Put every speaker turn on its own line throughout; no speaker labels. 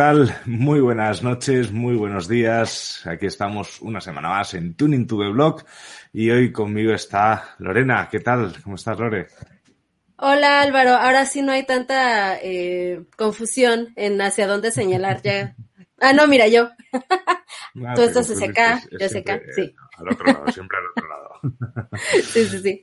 Tal? Muy buenas noches, muy buenos días. Aquí estamos una semana más en Tuning to the Blog y hoy conmigo está Lorena. ¿Qué tal? ¿Cómo estás, Lore?
Hola Álvaro, ahora sí no hay tanta eh, confusión en hacia dónde señalar ya. Ah, no, mira, yo.
Ah,
Tú estás
confundes,
SK,
es- es
yo sí.
Al otro lado, siempre al otro lado.
Sí, sí, sí.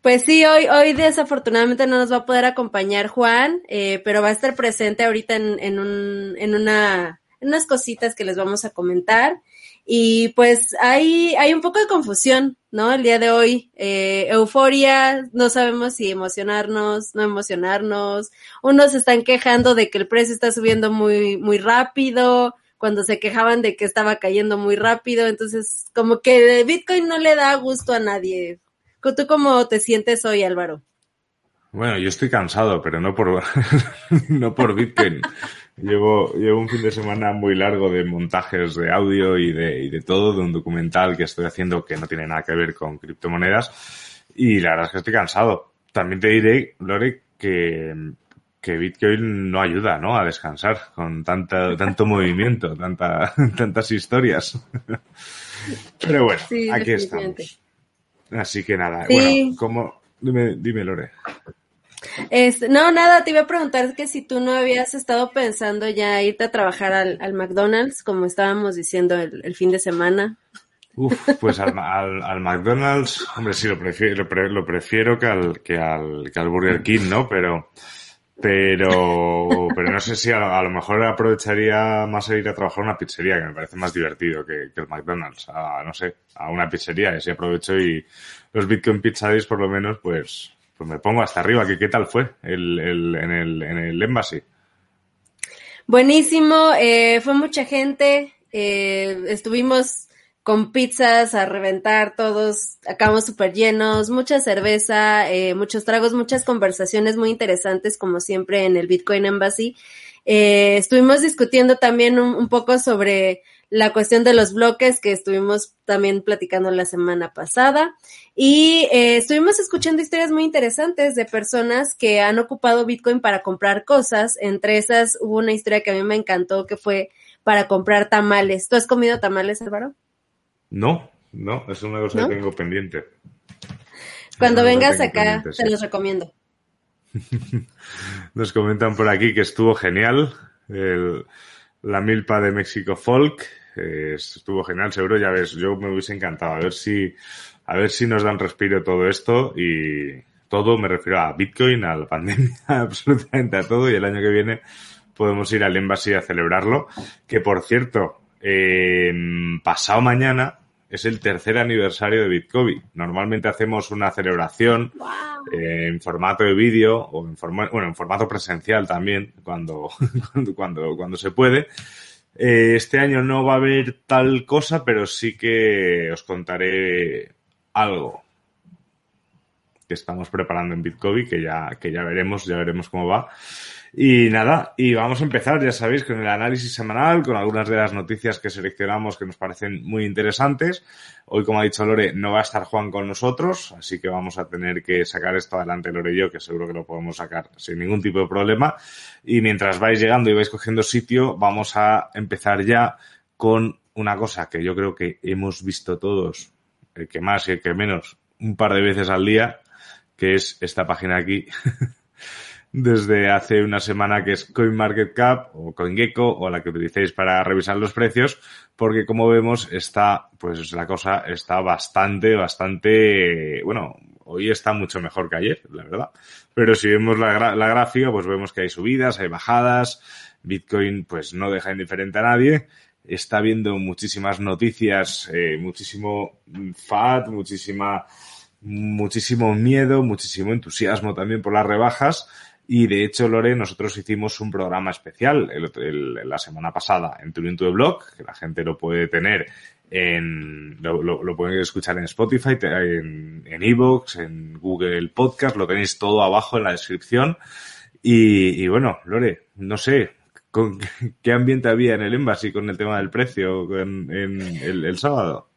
Pues sí, hoy, hoy desafortunadamente no nos va a poder acompañar Juan, eh, pero va a estar presente ahorita en, en, un, en, una, en unas cositas que les vamos a comentar. Y pues hay, hay un poco de confusión, ¿no? El día de hoy, eh, euforia, no sabemos si emocionarnos, no emocionarnos. Unos están quejando de que el precio está subiendo muy, muy rápido, cuando se quejaban de que estaba cayendo muy rápido. Entonces, como que Bitcoin no le da gusto a nadie. ¿Tú cómo te sientes hoy, Álvaro?
Bueno, yo estoy cansado, pero no por, no por Bitcoin. Llevo, llevo un fin de semana muy largo de montajes de audio y de, y de todo, de un documental que estoy haciendo que no tiene nada que ver con criptomonedas. Y la verdad es que estoy cansado. También te diré, Lore, que, que Bitcoin no ayuda, ¿no? A descansar con tanta, tanto movimiento, tanta, tantas historias. Pero bueno,
Sí,
aquí estamos. Así que nada,
Sí.
bueno, ¿cómo? Dime, dime, Lore.
Este, no, nada, te iba a preguntar que si tú no habías estado pensando ya irte a trabajar al, al McDonald's, como estábamos diciendo el, el fin de semana.
Uf, pues al, al, al McDonald's, hombre, sí, lo prefiero, lo, pre- lo prefiero que al, que al, que al Burger King, ¿no? Pero, pero, pero no sé si a, a lo mejor aprovecharía más ir a trabajar una pizzería, que me parece más divertido que, el McDonald's, a, no sé, a una pizzería, y así aprovecho y los Bitcoin Pizza Days por lo menos, pues, pues me pongo hasta arriba, que qué tal fue el, el, en el, en el Embassy.
Buenísimo, eh, fue mucha gente, eh, estuvimos con pizzas a reventar todos, acabamos súper llenos, mucha cerveza, eh, muchos tragos, muchas conversaciones muy interesantes como siempre en el Bitcoin Embassy. Eh, estuvimos discutiendo también un, un poco sobre la cuestión de los bloques que estuvimos también platicando la semana pasada y eh, estuvimos escuchando historias muy interesantes de personas que han ocupado Bitcoin para comprar cosas. Entre esas hubo una historia que a mí me encantó que fue para comprar tamales. ¿Tú has comido tamales, Álvaro?
No, no, es una cosa
¿No?
que tengo pendiente.
Cuando vengas acá, te los recomiendo.
Nos comentan por aquí que estuvo genial el- la milpa de México Folk. eh, estuvo genial, seguro, ya ves, yo me hubiese encantado. A ver si, a ver si nos dan respiro todo esto y todo me refiero a Bitcoin, a la pandemia, absolutamente a todo y el año que viene podemos ir al Embassy a celebrarlo. Que por cierto, eh, pasado mañana es el tercer aniversario de Bitcoin. Normalmente hacemos una celebración eh, en formato de vídeo o en forma, bueno, en formato presencial también, cuando, cuando, cuando, cuando se puede. Eh, este año no va a haber tal cosa, pero sí que os contaré algo que estamos preparando en Bitcoin, que ya, que ya veremos, ya veremos cómo va. Y nada, y vamos a empezar, ya sabéis, con el análisis semanal, con algunas de las noticias que seleccionamos que nos parecen muy interesantes. Hoy, como ha dicho Lore, no va a estar Juan con nosotros, así que vamos a tener que sacar esto adelante Lore y yo, que seguro que lo podemos sacar sin ningún tipo de problema. Y mientras vais llegando y vais cogiendo sitio, vamos a empezar ya con una cosa que yo creo que hemos visto todos, el que más y el que menos, un par de veces al día, que es esta página aquí. desde hace una semana que es CoinMarketCap o CoinGecko o la que utilicéis para revisar los precios, porque como vemos está, pues la cosa está bastante, bastante, bueno, Hoy está mucho mejor que ayer, la verdad. Pero si vemos la, la gráfica, pues vemos que hay subidas, hay bajadas. Bitcoin, pues no deja indiferente a nadie. Está viendo muchísimas noticias, eh, muchísimo FAT, muchísima, muchísimo miedo, muchísimo entusiasmo también por las rebajas. Y de hecho, Lore, nosotros hicimos un programa especial la semana pasada en Turing to the Blog, que la gente lo puede tener en, lo, lo, pueden escuchar en Spotify, en, en Evox, en Google Podcast, lo tenéis todo abajo en la descripción. Y, bueno, Lore, no sé, ¿con ¿qué ambiente había en el Embassy con el tema del precio en, en el, el sábado?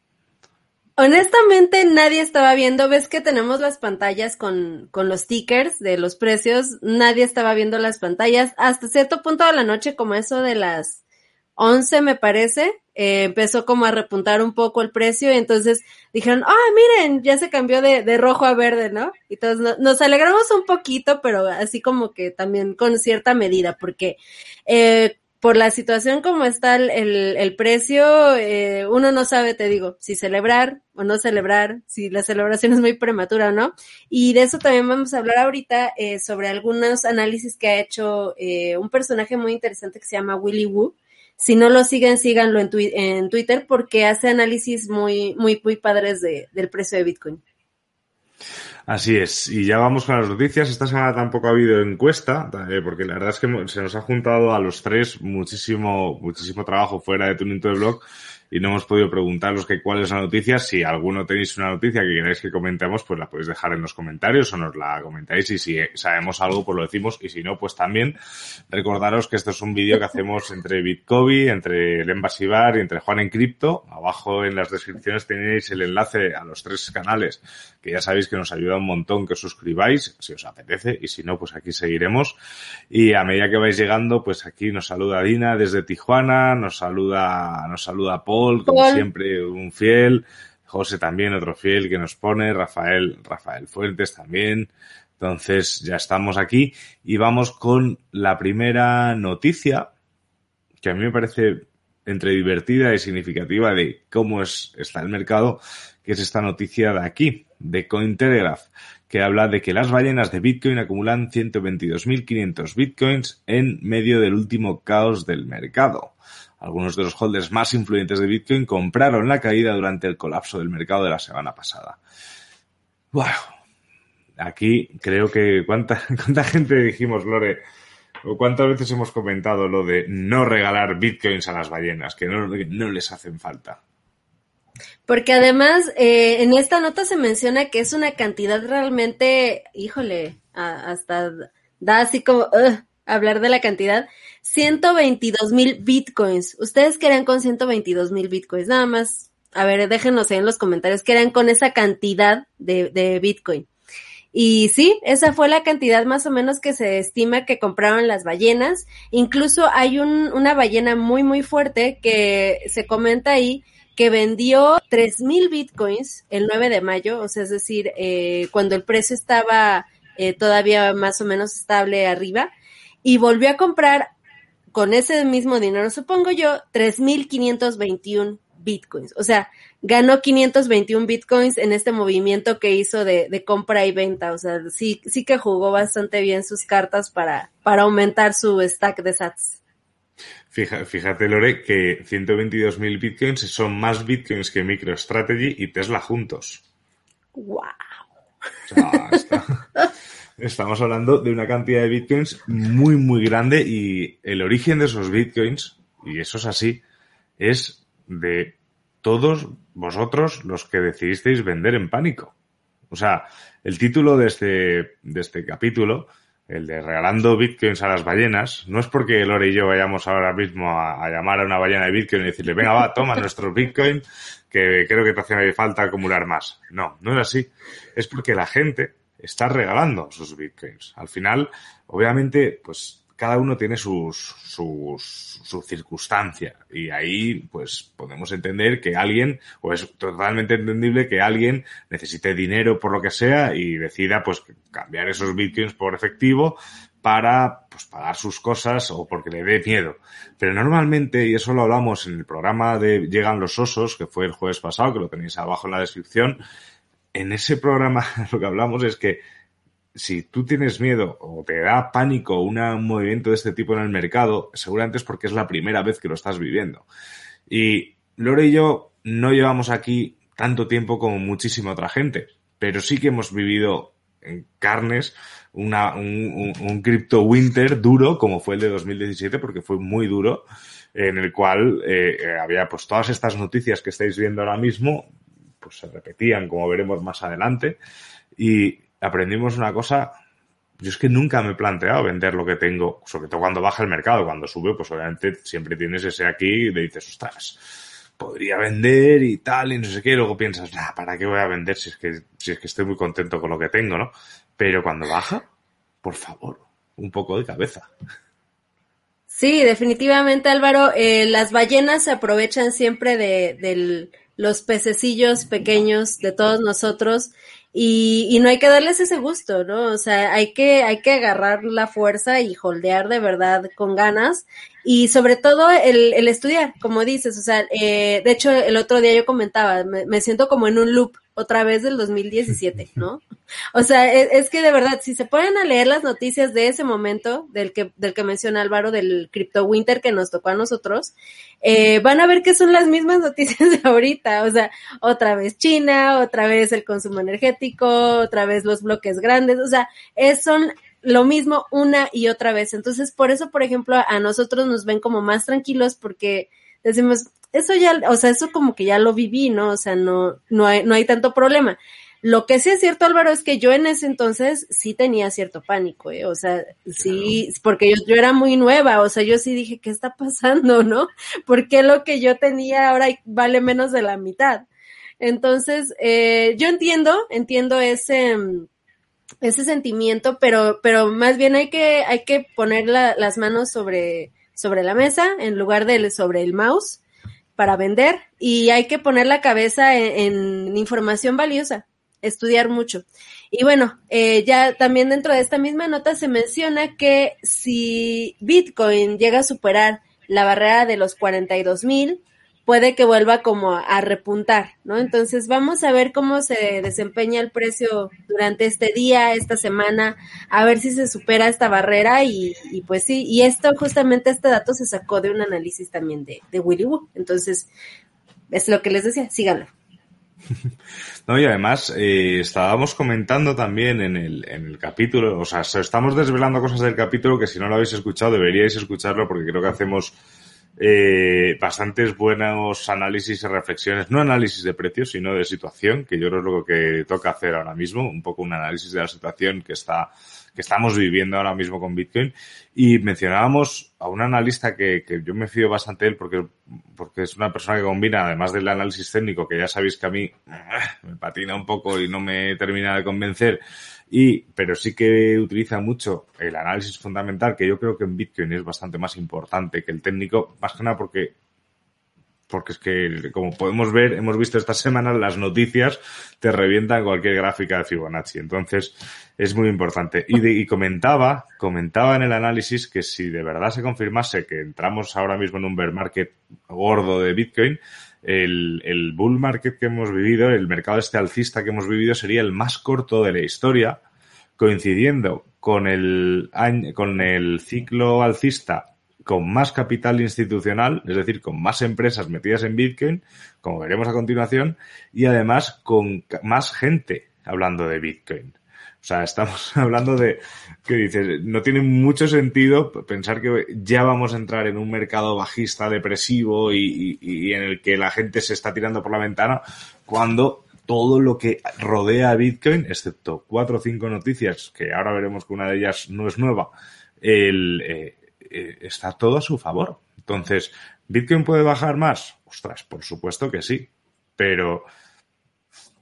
Honestamente, nadie estaba viendo. Ves que tenemos las pantallas con, con los stickers de los precios. Nadie estaba viendo las pantallas. Hasta cierto punto de la noche, como eso de las 11, me parece, eh, empezó como a repuntar un poco el precio. Y entonces dijeron, ah, miren, ya se cambió de, de rojo a verde, ¿no? Y entonces nos alegramos un poquito, pero así como que también con cierta medida, porque eh, por la situación como está el, el, precio, eh, uno no sabe, te digo, si celebrar o no celebrar, si la celebración es muy prematura o no. Y de eso también vamos a hablar ahorita eh, sobre algunos análisis que ha hecho eh, un personaje muy interesante que se llama Willy Wu. Si no lo siguen, síganlo en, Twitter porque hace análisis muy, muy, muy padres de, del precio de Bitcoin.
Así es, y ya vamos con las noticias. Esta semana tampoco ha habido encuesta, eh, porque la verdad es que se nos ha juntado a los tres muchísimo, muchísimo trabajo fuera de Tuning de Blog y no hemos podido preguntaros que cuál es la noticia. Si alguno tenéis una noticia que queráis que comentemos, pues la podéis dejar en los comentarios o nos la comentáis y si sabemos algo, pues lo decimos y si no, pues también recordaros que esto es un vídeo que hacemos entre Bitcoin, entre el Embassy Bar y entre Juan en Cripto. Abajo en las descripciones tenéis el enlace a los tres canales que ya sabéis que nos ayuda un montón que os suscribáis si os apetece y si no, pues aquí seguiremos. Y a medida que vais llegando, pues aquí nos saluda Dina desde Tijuana, nos saluda, nos saluda Paul como siempre, un fiel. José también, otro fiel que nos pone. Rafael, Rafael Fuentes también. Entonces, ya estamos aquí y vamos con la primera noticia que a mí me parece entre divertida y significativa de cómo es, está el mercado, que es esta noticia de aquí, de Cointelegraph, que habla de que las ballenas de Bitcoin acumulan 122.500 Bitcoins en medio del último caos del mercado. Algunos de los holders más influyentes de Bitcoin compraron la caída durante el colapso del mercado de la semana pasada. Wow. Aquí creo que cuánta, cuánta gente dijimos, Lore, o cuántas veces hemos comentado lo de no regalar bitcoins a las ballenas, que no, no les hacen falta.
Porque además, eh, en esta nota se menciona que es una cantidad realmente, híjole, hasta da así como, hablar de la cantidad, 122 mil bitcoins. ¿Ustedes qué eran con 122 mil bitcoins? Nada más, a ver, déjenos ahí en los comentarios qué eran con esa cantidad de, de bitcoin. Y sí, esa fue la cantidad más o menos que se estima que compraron las ballenas. Incluso hay un, una ballena muy, muy fuerte que se comenta ahí que vendió tres mil bitcoins el 9 de mayo, o sea, es decir, eh, cuando el precio estaba eh, todavía más o menos estable arriba, y volvió a comprar con ese mismo dinero, supongo yo, 3.521 bitcoins. O sea, ganó 521 bitcoins en este movimiento que hizo de, de, compra y venta. O sea, sí, sí que jugó bastante bien sus cartas para, para aumentar su stack de sats.
Fíjate, fíjate, Lore, que 122.000 bitcoins son más bitcoins que MicroStrategy y Tesla juntos.
¡Wow!
O sea, está... Estamos hablando de una cantidad de bitcoins muy, muy grande y el origen de esos bitcoins, y eso es así, es de todos vosotros los que decidisteis vender en pánico. O sea, el título de este, de este capítulo, el de regalando bitcoins a las ballenas, no es porque Lore y yo vayamos ahora mismo a, a llamar a una ballena de bitcoin y decirle, venga, va, toma nuestros bitcoins, que creo que te hace falta acumular más. No, no es así. Es porque la gente está regalando sus bitcoins. Al final, obviamente, pues cada uno tiene sus, sus, su circunstancia y ahí pues podemos entender que alguien, o es totalmente entendible que alguien necesite dinero por lo que sea y decida pues cambiar esos bitcoins por efectivo para pues pagar sus cosas o porque le dé miedo. Pero normalmente, y eso lo hablamos en el programa de Llegan los osos, que fue el jueves pasado, que lo tenéis abajo en la descripción, en ese programa lo que hablamos es que si tú tienes miedo o te da pánico un movimiento de este tipo en el mercado, seguramente es porque es la primera vez que lo estás viviendo. Y Lore y yo no llevamos aquí tanto tiempo como muchísima otra gente, pero sí que hemos vivido en carnes un, un, crypto winter duro como fue el de 2017 porque fue muy duro en el cual eh, había pues todas estas noticias que estáis viendo ahora mismo pues se repetían como veremos más adelante y aprendimos una cosa yo es que nunca me he planteado vender lo que tengo, sobre todo cuando baja el mercado, cuando sube, pues obviamente siempre tienes ese aquí y le dices, ostras, podría vender y tal, y no sé qué, y luego piensas, ¿para qué voy a vender si es que, si es que estoy muy contento con lo que tengo, ¿no? Pero cuando baja, por favor, un poco de cabeza.
Sí, definitivamente Álvaro, eh, las ballenas se aprovechan siempre de, de los pececillos pequeños de todos nosotros y, y, no hay que darles ese gusto, ¿no? O sea, hay que, hay que agarrar la fuerza y holdear de verdad con ganas y sobre todo el, el estudiar, como dices, o sea, eh, de hecho el otro día yo comentaba, me, me, siento como en un loop otra vez del 2017, ¿no? O sea, es, es, que de verdad, si se ponen a leer las noticias de ese momento, del que, del que menciona Álvaro, del Crypto Winter que nos tocó a nosotros, eh, van a ver que son las mismas noticias de ahorita, o sea, otra vez China, otra vez el consumo energético, otra vez los bloques grandes, o sea, es, son lo mismo una y otra vez. Entonces, por eso, por ejemplo, a nosotros nos ven como más tranquilos porque decimos, eso ya, o sea, eso como que ya lo viví, ¿no? O sea, no, no hay, no hay tanto problema. Lo que sí es cierto, Álvaro, es que yo en ese entonces sí tenía cierto pánico, ¿eh? O sea, sí, porque yo, yo era muy nueva, o sea, yo sí dije, ¿qué está pasando, no? ¿Por qué lo que yo tenía ahora vale menos de la mitad? Entonces, eh, yo entiendo, entiendo ese, ese sentimiento, pero, pero más bien hay que, hay que poner la, las manos sobre, sobre la mesa en lugar de sobre el mouse para vender y hay que poner la cabeza en, información valiosa, estudiar mucho. Y bueno, eh, ya también dentro de esta misma nota se menciona que si Bitcoin llega a superar la barrera de los 42 mil, puede que vuelva como a, repuntar, ¿no? Entonces vamos a ver cómo se desempeña el precio durante este día, esta semana, a ver si se supera esta barrera y, y pues sí, y esto justamente este dato se sacó de un análisis también de, de Willy entonces es lo que les decía, síganlo.
No, y además eh, estábamos comentando también en el, en el capítulo, o sea, estamos desvelando cosas del capítulo que si no lo habéis escuchado deberíais escucharlo porque creo que hacemos eh, bastantes buenos análisis y reflexiones, no análisis de precios, sino de situación, que yo creo es lo que toca hacer ahora mismo, un poco un análisis de la situación que está que estamos viviendo ahora mismo con Bitcoin. Y mencionábamos a un analista que, que yo me fío bastante de él porque, porque es una persona que combina, además del análisis técnico, que ya sabéis que a mí me patina un poco y no me termina de convencer, y, pero sí que utiliza mucho el análisis fundamental, que yo creo que en Bitcoin es bastante más importante que el técnico, más que nada porque porque es que, como podemos ver, hemos visto esta semana las noticias te revientan cualquier gráfica de Fibonacci. Entonces, es muy importante. Y, comentaba, comentaba en el análisis que si de verdad se confirmase que entramos ahora mismo en un bear market gordo de Bitcoin, el, el bull market que hemos vivido, el mercado este alcista que hemos vivido sería el más corto de la historia, coincidiendo con el con el ciclo alcista con más capital institucional, es decir, con más empresas metidas en Bitcoin, como veremos a continuación, y además con más gente hablando de Bitcoin. O sea, estamos hablando de que dices, no tiene mucho sentido pensar que ya vamos a entrar en un mercado bajista, depresivo y, en el que la gente se está tirando por la ventana cuando todo lo que rodea Bitcoin, excepto cuatro o cinco noticias, que ahora veremos que una de ellas no es nueva, el, eh, eh, está todo a su favor. Entonces, ¿Bitcoin puede bajar más? Ostras, por supuesto que sí, pero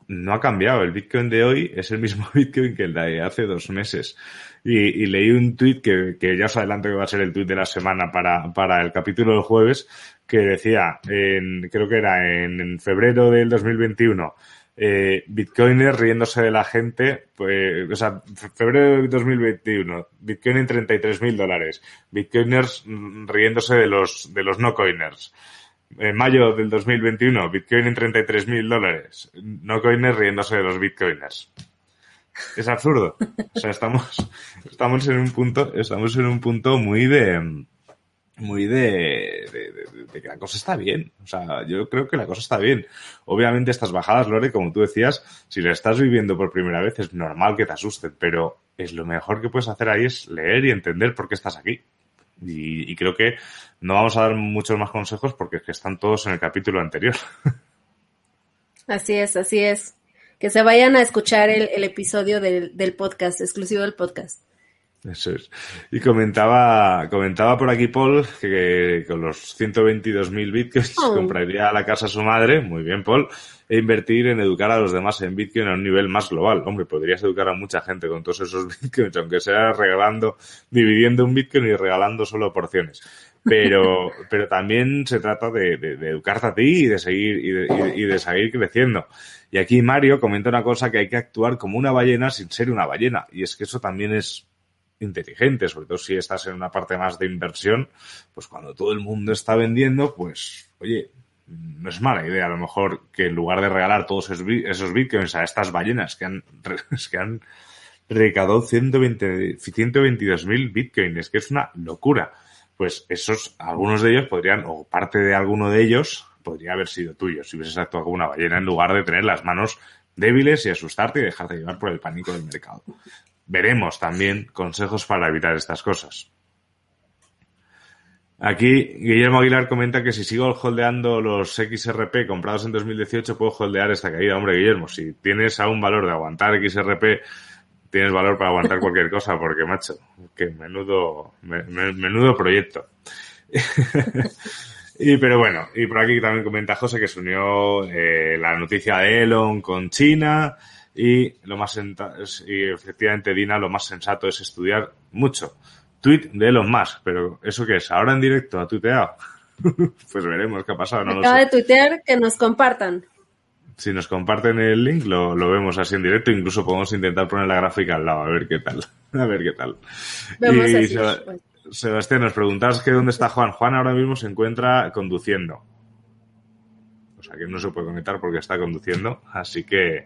no ha cambiado. El Bitcoin de hoy es el mismo Bitcoin que el de hace dos meses. Y, leí un tuit que, que, ya os adelanto que va a ser el tuit de la semana para, para el capítulo del jueves, que decía, creo que era en febrero del 2021, eh, bitcoiners riéndose de la gente, pues, o sea, febrero de 2021, Bitcoin en 33 mil dólares, bitcoiners riéndose de los, de los no coiners. En mayo del 2021, Bitcoin en 33 mil dólares. No coiners riéndose de los Bitcoiners. Es absurdo. O sea, estamos, estamos en un punto, estamos en un punto muy de, muy de, de, que la cosa está bien. O sea, yo creo que la cosa está bien. Obviamente estas bajadas, Lore, como tú decías, si la estás viviendo por primera vez es normal que te asusten, pero es lo mejor que puedes hacer ahí es leer y entender por qué estás aquí. Y, creo que no vamos a dar muchos más consejos porque es que están todos en el capítulo anterior.
Así es, así es. Que se vayan a escuchar el, episodio del podcast, exclusivo del podcast.
Eso es. Y comentaba, comentaba por aquí Paul que, con los 122.000 bitcoins oh. compraría la casa a su madre, muy bien Paul, e invertir en educar a los demás en bitcoin a un nivel más global. Hombre, podrías educar a mucha gente con todos esos bitcoins, aunque sea regalando, dividiendo un bitcoin y regalando solo porciones. Pero, pero también se trata de, de, educarte a ti y de seguir, y de, y de seguir creciendo. Y aquí Mario comenta una cosa que hay que actuar como una ballena sin ser una ballena. Y es que eso también es inteligente, sobre todo si estás en una parte más de inversión, pues cuando todo el mundo está vendiendo, pues, oye, no es mala idea a lo mejor que en lugar de regalar todos esos, bitcoins a estas ballenas que han, que han recaudado 120, 122 mil bitcoins, que es una locura. Pues esos, algunos de ellos podrían, o parte de alguno de ellos, podría haber sido tuyo si hubieses actuado como una ballena en lugar de tener las manos débiles y asustarte y dejarte llevar por el pánico del mercado veremos también consejos para evitar estas cosas. Aquí Guillermo Aguilar comenta que si sigo holdeando los XRP comprados en 2018 puedo holdear esta caída. Hombre, Guillermo, si tienes aún valor de aguantar XRP, tienes valor para aguantar cualquier cosa, porque macho, que menudo, menudo proyecto. y pero bueno, y por aquí también comenta José que se unió eh, la noticia de Elon con China y lo más y efectivamente Dina lo más sensato es estudiar mucho. Tweet de Elon Musk, pero ¿eso qué es? ¿Ahora en directo ha tuiteado? pues veremos qué ha pasado. No
Acaba de tuitear que nos compartan.
Si nos comparten el link, lo, lo, vemos así en directo. Incluso podemos intentar poner la gráfica al lado, a ver qué tal. A ver qué tal. y pues. Sebastián, nos preguntas que dónde está Juan. Juan ahora mismo se encuentra conduciendo que no se puede conectar porque está conduciendo, así que,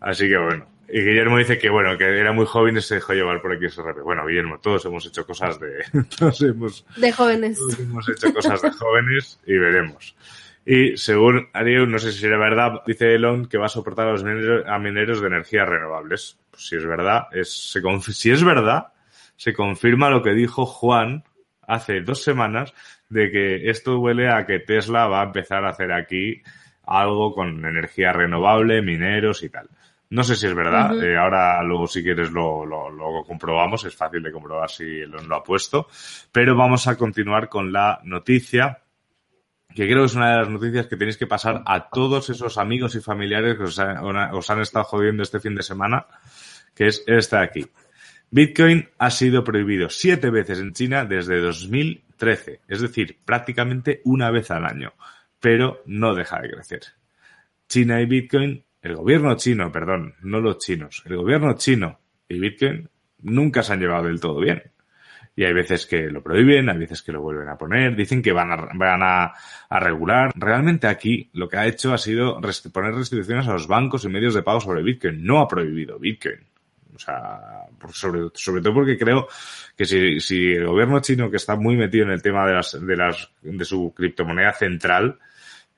así que bueno. Y Guillermo dice que bueno, que era muy joven y se dejó llevar por aquí XRP. Bueno, Guillermo, todos hemos hecho cosas de, todos hemos,
de jóvenes.
Todos hemos hecho cosas de jóvenes y veremos. Y según Ariel, no sé si era verdad, dice Elon que va a soportar a los mineros, a mineros de energías renovables. Pues si es verdad, es, se, si es verdad, se confirma lo que dijo Juan hace dos semanas de que esto huele a que Tesla va a empezar a hacer aquí algo con energía renovable, mineros y tal. No sé si es verdad, eh, ahora luego si quieres lo, lo, comprobamos, es fácil de comprobar si lo, lo ha puesto, pero vamos a continuar con la noticia que creo que es una de las noticias que tenéis que pasar a todos esos amigos y familiares que os, os han estado jodiendo este fin de semana, que es esta de aquí. Bitcoin ha sido prohibido siete veces en China desde 2013, es decir, prácticamente una vez al año pero no deja de crecer. China y Bitcoin, el gobierno chino, perdón, no los chinos, el gobierno chino y Bitcoin nunca se han llevado del todo bien. Y hay veces que lo prohíben, hay veces que lo vuelven a poner, dicen que van a, van a, regular. Realmente aquí lo que ha hecho ha sido poner restricciones a los bancos y medios de pago sobre Bitcoin. No ha prohibido Bitcoin. O sea, sobre, sobre todo porque creo que si, si el gobierno chino que está muy metido en el tema de las, de las, de su criptomoneda central,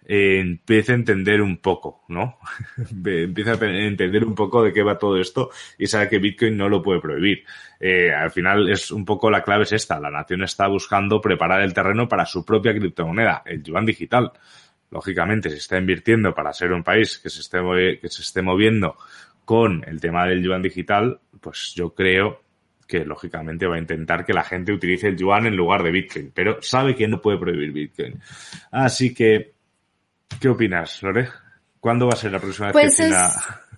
eh, empieza a entender un poco, ¿no? empieza a entender un poco de qué va todo esto y sabe que Bitcoin no lo puede prohibir. Eh, al final es un poco la clave es esta, la nación está buscando preparar el terreno para su propia criptomoneda, el yuan digital. Lógicamente, se está invirtiendo para ser un país que se esté, que se esté moviendo con el tema del yuan digital, pues yo creo que lógicamente va a intentar que la gente utilice el yuan en lugar de Bitcoin, pero sabe que no puede prohibir Bitcoin. Así que ¿Qué opinas, Lore? ¿Cuándo va a ser la próxima vez
pues
que China...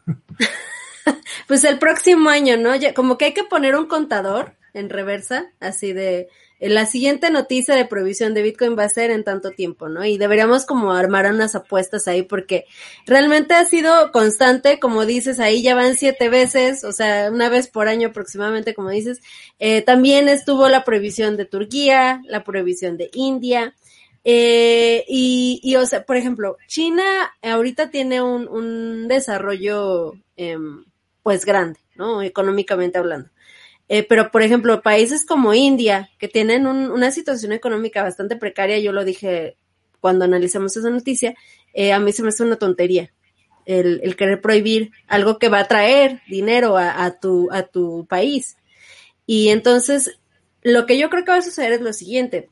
pues el próximo año, ¿no? como que hay que poner un contador en reversa, así de la siguiente noticia de prohibición de Bitcoin va a ser en tanto tiempo, ¿no? Y deberíamos como armar unas apuestas ahí porque realmente ha sido constante, como dices, ahí ya van siete veces, o sea, una vez por año aproximadamente, como dices. Eh, también estuvo la prohibición de Turquía, la prohibición de India, Eh, y, o sea, por ejemplo, China ahorita tiene un, un desarrollo, eh, pues grande, ¿no? Económicamente hablando. Eh, pero, por ejemplo, países como India, que tienen un, una situación económica bastante precaria, yo lo dije cuando analizamos esa noticia, eh, a mí se me hace una tontería el, el, querer prohibir algo que va a traer dinero a, tu, a tu país. Y entonces, lo que yo creo que va a suceder es lo siguiente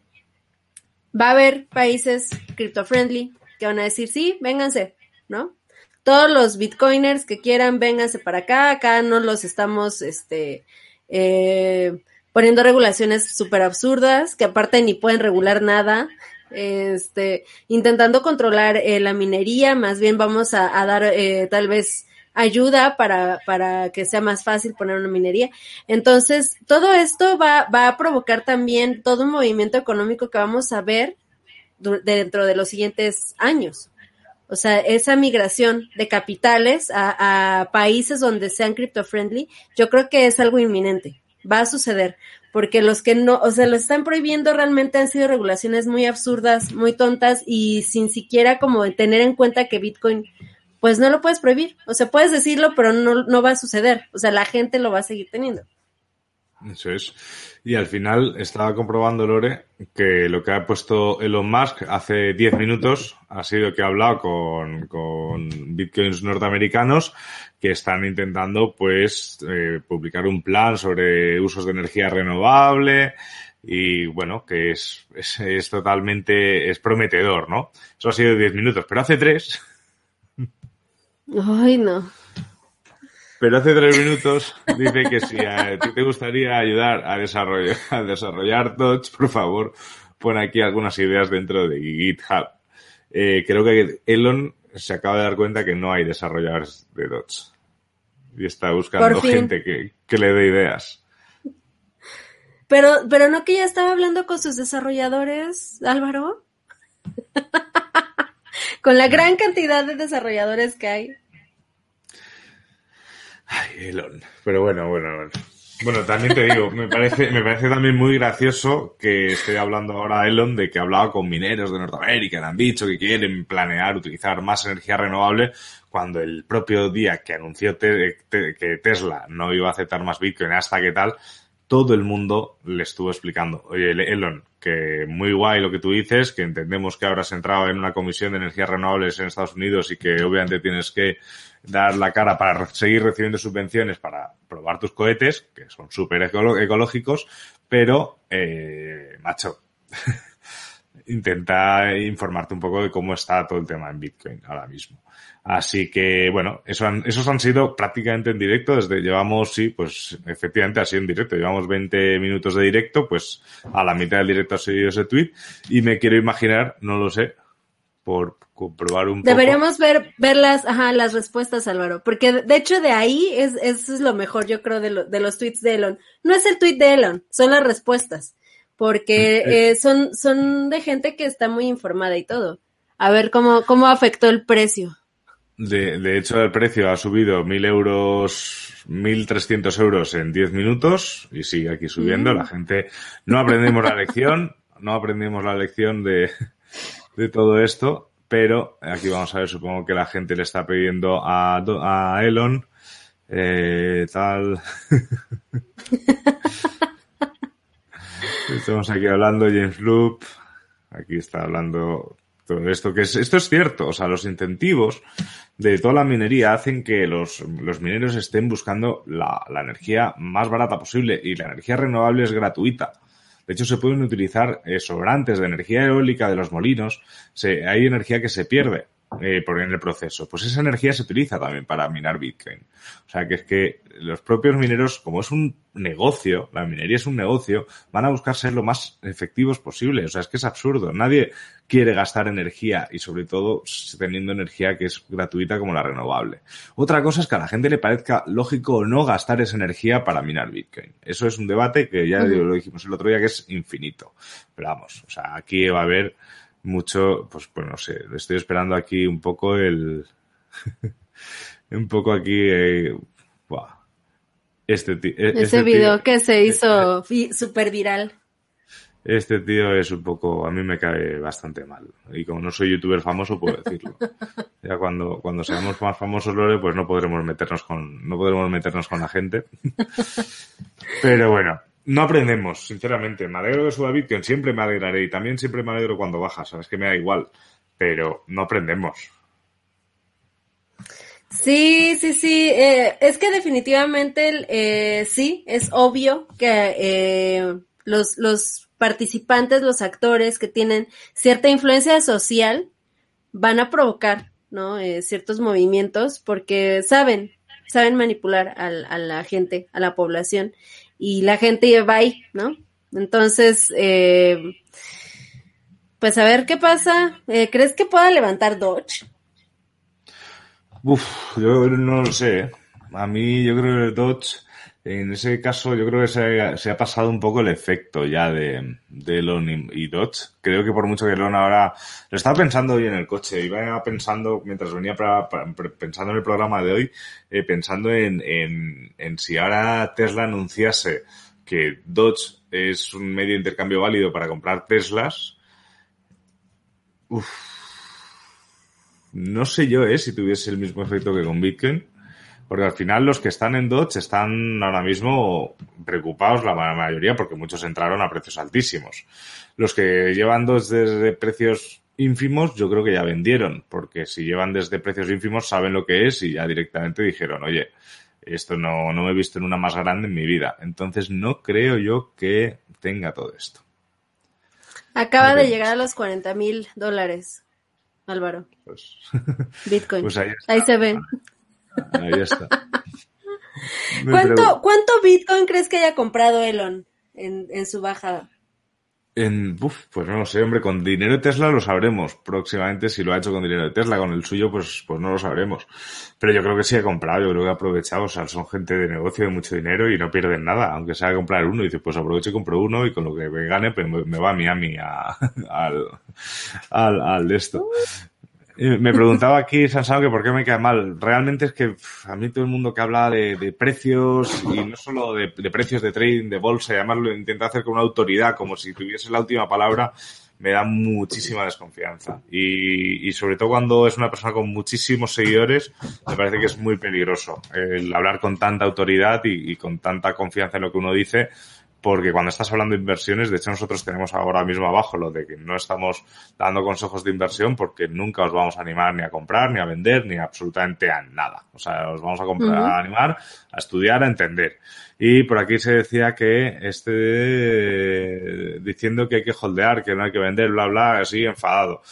va a haber países crypto-friendly que van a decir, sí, vénganse, ¿no? Todos los bitcoiners que quieran, vénganse para acá, acá no los estamos, este, eh, poniendo regulaciones súper absurdas, que aparte ni pueden regular nada, este, intentando controlar eh, la minería, más bien vamos a, a dar eh, tal vez ayuda para, para que sea más fácil poner una minería. Entonces, todo esto va, va a provocar también todo un movimiento económico que vamos a ver dentro de los siguientes años. O sea, esa migración de capitales a, a países donde sean crypto friendly, yo creo que es algo inminente. Va a suceder. Porque los que no, o sea, lo están prohibiendo realmente han sido regulaciones muy absurdas, muy tontas y sin siquiera como tener en cuenta que Bitcoin pues no lo puedes prohibir. O sea, puedes decirlo, pero no, no va a suceder. O sea, la gente lo va a seguir teniendo.
Eso es. Y al final estaba comprobando, Lore, que lo que ha puesto Elon Musk hace 10 minutos ha sido que ha hablado con, con bitcoins norteamericanos que están intentando, pues, eh, publicar un plan sobre usos de energía renovable y, bueno, que es, es, totalmente, es prometedor, ¿no? Eso ha sido 10 minutos, pero hace 3
Ay, no.
Pero hace tres minutos dice que si a te gustaría ayudar a desarrollar, a desarrollar Dodge, por favor, pon aquí algunas ideas dentro de GitHub. Eh, creo que Elon se acaba de dar cuenta que no hay desarrolladores de Dodge. Y está buscando gente que, que le dé ideas.
Pero, pero no que ya estaba hablando con sus desarrolladores, Álvaro. con la gran cantidad de desarrolladores que hay.
Ay, Elon. Pero bueno, bueno, bueno. Bueno, también te digo, me parece, me parece también muy gracioso que esté hablando ahora Elon de que hablaba con mineros de Norteamérica, le han dicho que quieren planear utilizar más energía renovable, cuando el propio día que anunció que Tesla no iba a aceptar más Bitcoin hasta que tal, todo el mundo le estuvo explicando, oye, Elon, que muy guay lo que tú dices, que entendemos que habrás entrado en una comisión de energías renovables en Estados Unidos y que obviamente tienes que dar la cara para seguir recibiendo subvenciones para probar tus cohetes, que son súper ecológicos, pero, eh, macho, intenta informarte un poco de cómo está todo el tema en Bitcoin ahora mismo. Así que, bueno, eso han, esos han sido prácticamente en directo. Desde llevamos, sí, pues efectivamente ha sido en directo. Llevamos 20 minutos de directo, pues a la mitad del directo ha seguido ese tweet. Y me quiero imaginar, no lo sé, por comprobar un
Deberíamos poco. ver, ver las, ajá, las respuestas, Álvaro. Porque de hecho de ahí es, eso es lo mejor, yo creo, de, lo, de los tweets de Elon. No es el tweet de Elon, son las respuestas. Porque eh, son, son de gente que está muy informada y todo. A ver cómo, cómo afectó el precio.
De, de hecho, el precio ha subido mil euros, mil trescientos euros en diez minutos y sigue aquí subiendo. Mm. La gente no aprendemos la lección, no aprendimos la lección de, de todo esto, pero aquí vamos a ver, supongo que la gente le está pidiendo a, a Elon eh, tal. Estamos aquí hablando, James Loop. Aquí está hablando todo esto, que es, esto es cierto, o sea, los incentivos de toda la minería hacen que los, los mineros estén buscando la, la, energía más barata posible y la energía renovable es gratuita. De hecho, se pueden utilizar eh, sobrantes de energía eólica de los molinos, se, hay energía que se pierde eh, por en el proceso. Pues esa energía se utiliza también para minar Bitcoin. O sea, que es que los propios mineros, como es un negocio, la minería es un negocio, van a buscar ser lo más efectivos posible. O sea, es que es absurdo. Nadie quiere gastar energía y sobre todo teniendo energía que es gratuita como la renovable. Otra cosa es que a la gente le parezca lógico o no gastar esa energía para minar Bitcoin. Eso es un debate que ya uh -huh. lo dijimos el otro día que es infinito. Pero vamos, o sea, aquí va a haber mucho, pues, pues no sé, estoy esperando aquí un poco el, un poco aquí, eh, este,
este Ese video que se hizo eh, súper viral.
Este tío es un poco, a mí me cae bastante mal. Y como no soy youtuber famoso, puedo decirlo. Ya cuando, cuando seamos más famosos, Lore, pues no podremos meternos con, no podremos meternos con la gente. Pero bueno, no aprendemos, sinceramente. Me alegro de suba Bitcoin, siempre me alegraré. Y también siempre me alegro cuando baja, sabes que me da igual. Pero no aprendemos.
Sí, sí, sí. Eh, es que definitivamente eh, sí, es obvio que eh, los, los participantes, los actores que tienen cierta influencia social van a provocar, ¿no? Eh, ciertos movimientos porque saben, saben manipular a, la gente, a la población y la gente va ahí, ¿no? Entonces, eh, pues a ver qué pasa. Eh, ¿Crees que pueda levantar Dodge?
Uf, yo no lo sé. ¿eh? A mí yo creo que Dodge, en ese caso, yo creo que se ha, pasado un poco el efecto ya de, de Elon y, Dodge. Creo que por mucho que Elon ahora, lo estaba pensando hoy en el coche, iba pensando, mientras venía pensando en el programa de hoy, eh, pensando en, en, en si ahora Tesla anunciase que Dodge es un medio de intercambio válido para comprar Teslas. Uf, no sé yo eh, si tuviese el mismo efecto que con Bitcoin, porque al final los que están en Dodge están ahora mismo preocupados, la mayoría, porque muchos entraron a precios altísimos. Los que llevan Dodge desde precios ínfimos, yo creo que ya vendieron, porque si llevan desde precios ínfimos saben lo que es y ya directamente dijeron, oye, esto no, no me he visto en una más grande en mi vida. Entonces no creo yo que tenga todo esto.
Acaba de llegar a los 40 mil dólares. Álvaro.
Pues,
Bitcoin.
Pues ahí,
ahí, se ve.
Ahí está.
¿Cuánto, ¿Cuánto Bitcoin crees que haya comprado Elon en, en su bajada?
En, uf, pues no lo sé, hombre, con dinero de Tesla lo sabremos próximamente si lo ha hecho con dinero de Tesla, con el suyo pues, pues no lo sabremos. Pero yo creo que sí ha comprado, yo creo que ha aprovechado, o sea, son gente de negocio de mucho dinero y no pierden nada, aunque sea comprar uno, y dice, pues aprovecho y compro uno y con lo que me gane, pues me, me va a Miami a, al, al, al esto. Me preguntaba aquí, Sansano, que por qué me cae mal. Realmente es que a mí todo el mundo que habla de, precios, y no solo de, precios de trading, de bolsa, y además lo intenta hacer con una autoridad, como si tuviese la última palabra, me da muchísima desconfianza. Y, y sobre todo cuando es una persona con muchísimos seguidores, me parece que es muy peligroso el hablar con tanta autoridad y con tanta confianza en lo que uno dice, porque cuando estás hablando de inversiones, de hecho nosotros tenemos ahora mismo abajo lo de que no estamos dando consejos de inversión porque nunca os vamos a animar ni a comprar, ni a vender, ni absolutamente a nada. O sea, os vamos a, comprar, uh -huh. a animar a estudiar, a entender. Y por aquí se decía que este diciendo que hay que holdear, que no hay que vender, bla, bla, así enfadado.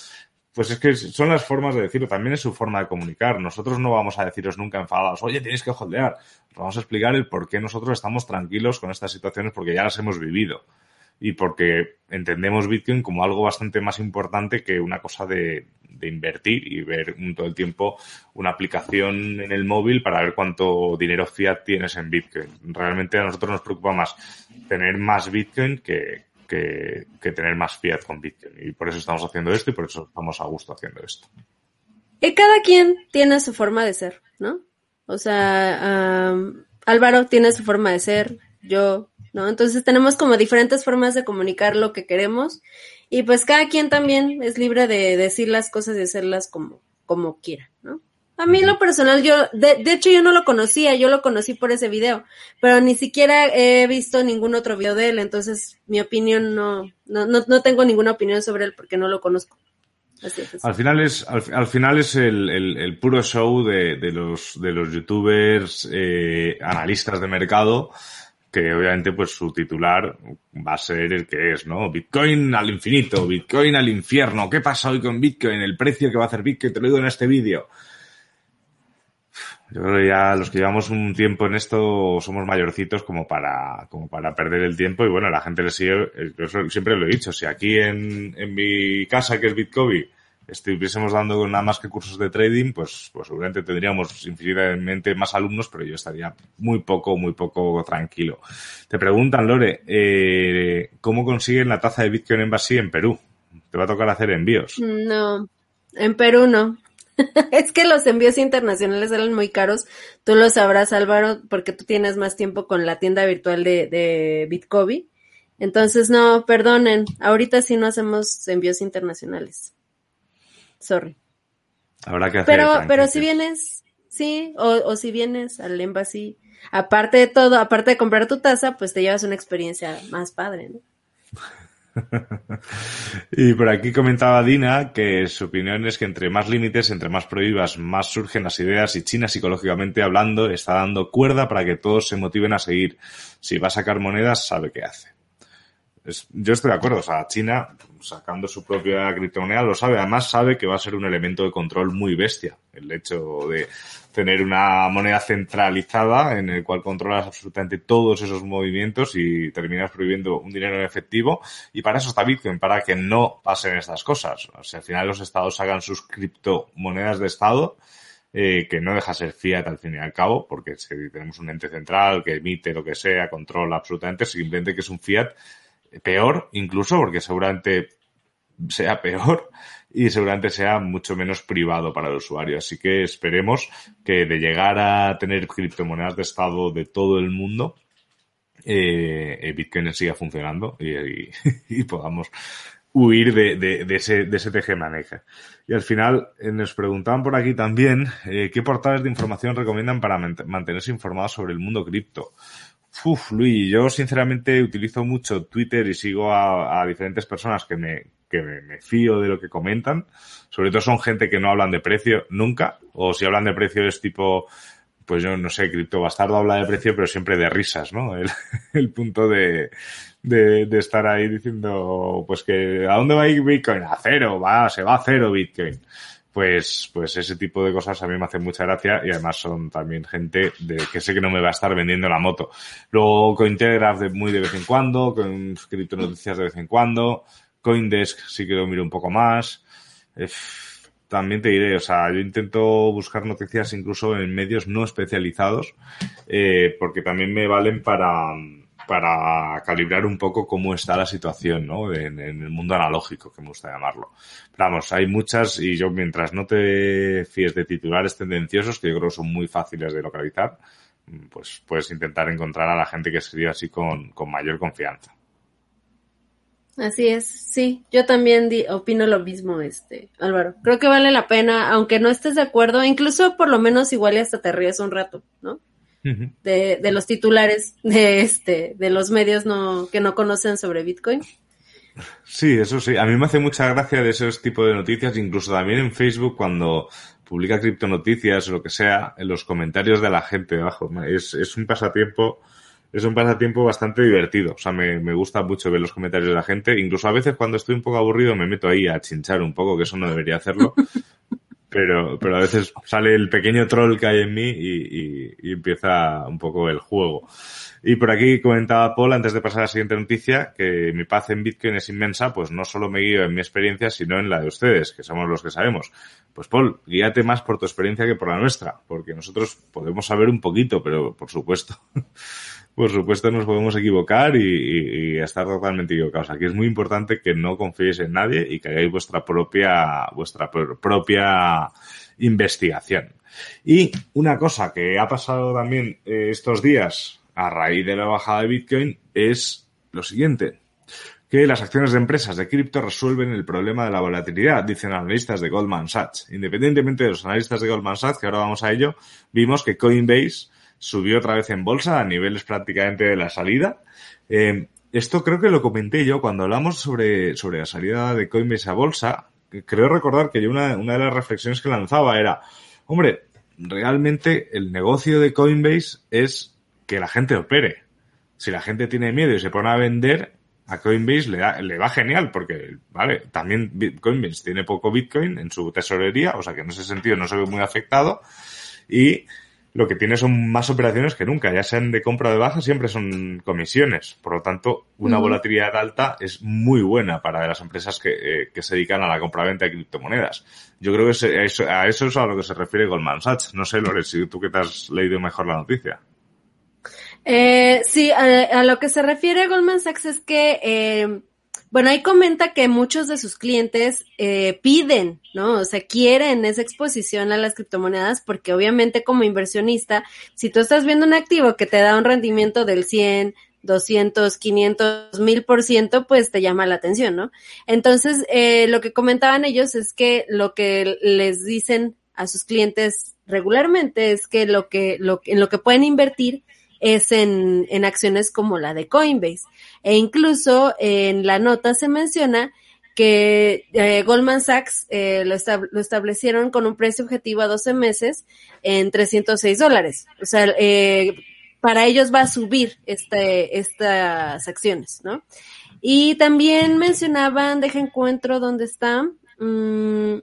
Pues es que son las formas de decirlo, también es su forma de comunicar. Nosotros no vamos a deciros nunca enfadados, oye, tienes que holdear. Vamos a explicar el por qué nosotros estamos tranquilos con estas situaciones porque ya las hemos vivido y porque entendemos Bitcoin como algo bastante más importante que una cosa de, de invertir y ver todo el tiempo una aplicación en el móvil para ver cuánto dinero fiat tienes en Bitcoin. Realmente a nosotros nos preocupa más tener más Bitcoin que, que, tener más fiat con Bitcoin. Y por eso estamos haciendo esto y por eso estamos a gusto haciendo esto.
Y cada quien tiene su forma de ser, ¿no? O sea, Álvaro tiene su forma de ser, yo, ¿no? Entonces tenemos como diferentes formas de comunicar lo que queremos y pues cada quien también es libre de decir las cosas y hacerlas como, como quiera, ¿no? A mí lo personal, yo, de, de, hecho yo no lo conocía, yo lo conocí por ese video, pero ni siquiera he visto ningún otro video de él, entonces mi opinión no, no, no, no tengo ninguna opinión sobre él porque no lo conozco.
Así es. Al final es, al, al final es el, el, el, puro show de, de, los, de los youtubers, eh, analistas de mercado, que obviamente pues su titular va a ser el que es, ¿no? Bitcoin al infinito, Bitcoin al infierno, ¿qué pasa hoy con Bitcoin? El precio que va a hacer Bitcoin, te lo digo en este vídeo. Yo creo que ya los que llevamos un tiempo en esto somos mayorcitos como para, como para perder el tiempo y bueno, la gente le sigue, yo siempre lo he dicho, si aquí en, en mi casa que es Bitcoin estuviésemos dando nada más que cursos de trading, pues, pues seguramente tendríamos infinitamente más alumnos, pero yo estaría muy poco, muy poco tranquilo. Te preguntan, Lore, eh, ¿cómo consiguen la taza de Bitcoin Embassy en Perú? Te va a tocar hacer envíos.
No, en Perú no. es que los envíos internacionales salen muy caros. Tú lo sabrás, Álvaro, porque tú tienes más tiempo con la tienda virtual de, de Bitcoin. Entonces, no, perdonen, ahorita sí no hacemos envíos internacionales. Sorry.
Habrá que hacer.
Pero, pero si vienes, sí, o, o si vienes al embassy, aparte de todo, aparte de comprar tu taza, pues te llevas una experiencia más padre, ¿no?
y por aquí comentaba Dina que su opinión es que entre más límites, entre más prohíbas, más surgen las ideas y China psicológicamente hablando está dando cuerda para que todos se motiven a seguir. Si va a sacar monedas, sabe qué hace. Yo estoy de acuerdo, o sea, China sacando su propia criptomoneda lo sabe, además sabe que va a ser un elemento de control muy bestia. El hecho de tener una moneda centralizada en el cual controlas absolutamente todos esos movimientos y terminas prohibiendo un dinero en efectivo. Y para eso está Bitcoin, para que no pasen estas cosas. O sea, al final los estados hagan sus criptomonedas de estado, eh, que no deja ser fiat al fin y al cabo, porque si tenemos un ente central que emite lo que sea, controla absolutamente, simplemente que es un fiat peor, incluso porque seguramente sea peor y seguramente sea mucho menos privado para el usuario. Así que esperemos que de llegar a tener criptomonedas de estado de todo el mundo, eh, Bitcoin siga funcionando y, podamos huir de, de, ese, de ese teje maneja. Y al final eh, nos preguntaban por aquí también eh, qué portales de información recomiendan para mantenerse informados sobre el mundo cripto. Uf, Luis, yo sinceramente utilizo mucho Twitter y sigo a, diferentes personas que me, que me, fío de lo que comentan. Sobre todo son gente que no hablan de precio nunca, o si hablan de precio es tipo, pues yo no sé, Cripto Bastardo habla de precio, pero siempre de risas, ¿no? El, punto de, de, de, estar ahí diciendo, pues que, ¿a dónde va a Bitcoin? A cero, va, se va a cero Bitcoin pues, pues ese tipo de cosas a mí me hacen mucha gracia y además son también gente de que sé que no me va a estar vendiendo la moto. Luego Cointelegraph de muy de vez en cuando, con noticias de vez en cuando, Coindesk sí que lo miro un poco más. también te diré, o sea, yo intento buscar noticias incluso en medios no especializados, eh, porque también me valen para, para calibrar un poco cómo está la situación, ¿no? En, el mundo analógico, que me gusta llamarlo. vamos, hay muchas y yo mientras no te fíes de titulares tendenciosos, que yo creo son muy fáciles de localizar, pues puedes intentar encontrar a la gente que sería así con, mayor confianza.
Así es, sí, yo también opino lo mismo, este, Álvaro. Creo que vale la pena, aunque no estés de acuerdo, incluso por lo menos igual hasta te ríes un rato, ¿no? De, de, los titulares de este, de los medios no, que no conocen sobre Bitcoin.
Sí, eso sí. A mí me hace mucha gracia de esos tipos de noticias, incluso también en Facebook cuando publica criptonoticias o lo que sea, en los comentarios de la gente debajo. Es, es un pasatiempo, es un pasatiempo bastante divertido. O sea, me, me gusta mucho ver los comentarios de la gente. Incluso a veces cuando estoy un poco aburrido me meto ahí a chinchar un poco, que eso no debería hacerlo. pero, pero a veces sale el pequeño troll que hay en mí y, y, empieza un poco el juego. Y por aquí comentaba Paul, antes de pasar a la siguiente noticia, que mi paz en Bitcoin es inmensa, pues no solo me guío en mi experiencia, sino en la de ustedes, que somos los que sabemos. Pues Paul, guíate más por tu experiencia que por la nuestra, porque nosotros podemos saber un poquito, pero por supuesto por supuesto nos podemos equivocar y, estar totalmente equivocados. Aquí es muy importante que no confiéis en nadie y que hagáis vuestra propia, vuestra propia investigación. Y una cosa que ha pasado también eh, estos días a raíz de la bajada de Bitcoin es lo siguiente que las acciones de empresas de cripto resuelven el problema de la volatilidad, dicen analistas de Goldman Sachs. Independientemente de los analistas de Goldman Sachs, que ahora vamos a ello, vimos que Coinbase subió otra vez en bolsa a niveles prácticamente de la salida. Eh, esto creo que lo comenté yo cuando hablamos sobre, sobre la salida de Coinbase a bolsa. Creo recordar que yo una, una de las reflexiones que lanzaba era, hombre, realmente el negocio de Coinbase es que la gente opere. Si la gente tiene miedo y se pone a vender, a Coinbase le, le va genial porque, vale, también Coinbase tiene poco Bitcoin en su tesorería, o sea que en ese sentido no se ve muy afectado y lo que tiene son más operaciones que nunca, ya sean de compra o de baja, siempre son comisiones. Por lo tanto, una volatilidad alta es muy buena para las empresas que, eh, que se dedican a la compra-venta de criptomonedas. Yo creo que a, eso, a eso es a lo que se refiere Goldman Sachs. No sé, Lore, si tú que te has leído mejor la noticia.
Eh, sí, a, lo que se refiere Goldman Sachs es que eh, bueno, ahí comenta que muchos de sus clientes eh, piden, ¿no? O sea, quieren esa exposición a las criptomonedas porque obviamente como inversionista, si tú estás viendo un activo que te da un rendimiento del 100, 200, 500, mil por ciento, pues te llama la atención, ¿no? Entonces, eh, lo que comentaban ellos es que lo que les dicen a sus clientes regularmente es que lo que, lo, en lo que pueden invertir es en, en acciones como la de Coinbase. E incluso en la nota se menciona que eh, Goldman Sachs eh, lo, establecieron con un precio objetivo a 12 meses en 306 dólares. O sea, eh, para ellos va a subir este, estas acciones, ¿no? Y también mencionaban, deja encuentro dónde está, mmm,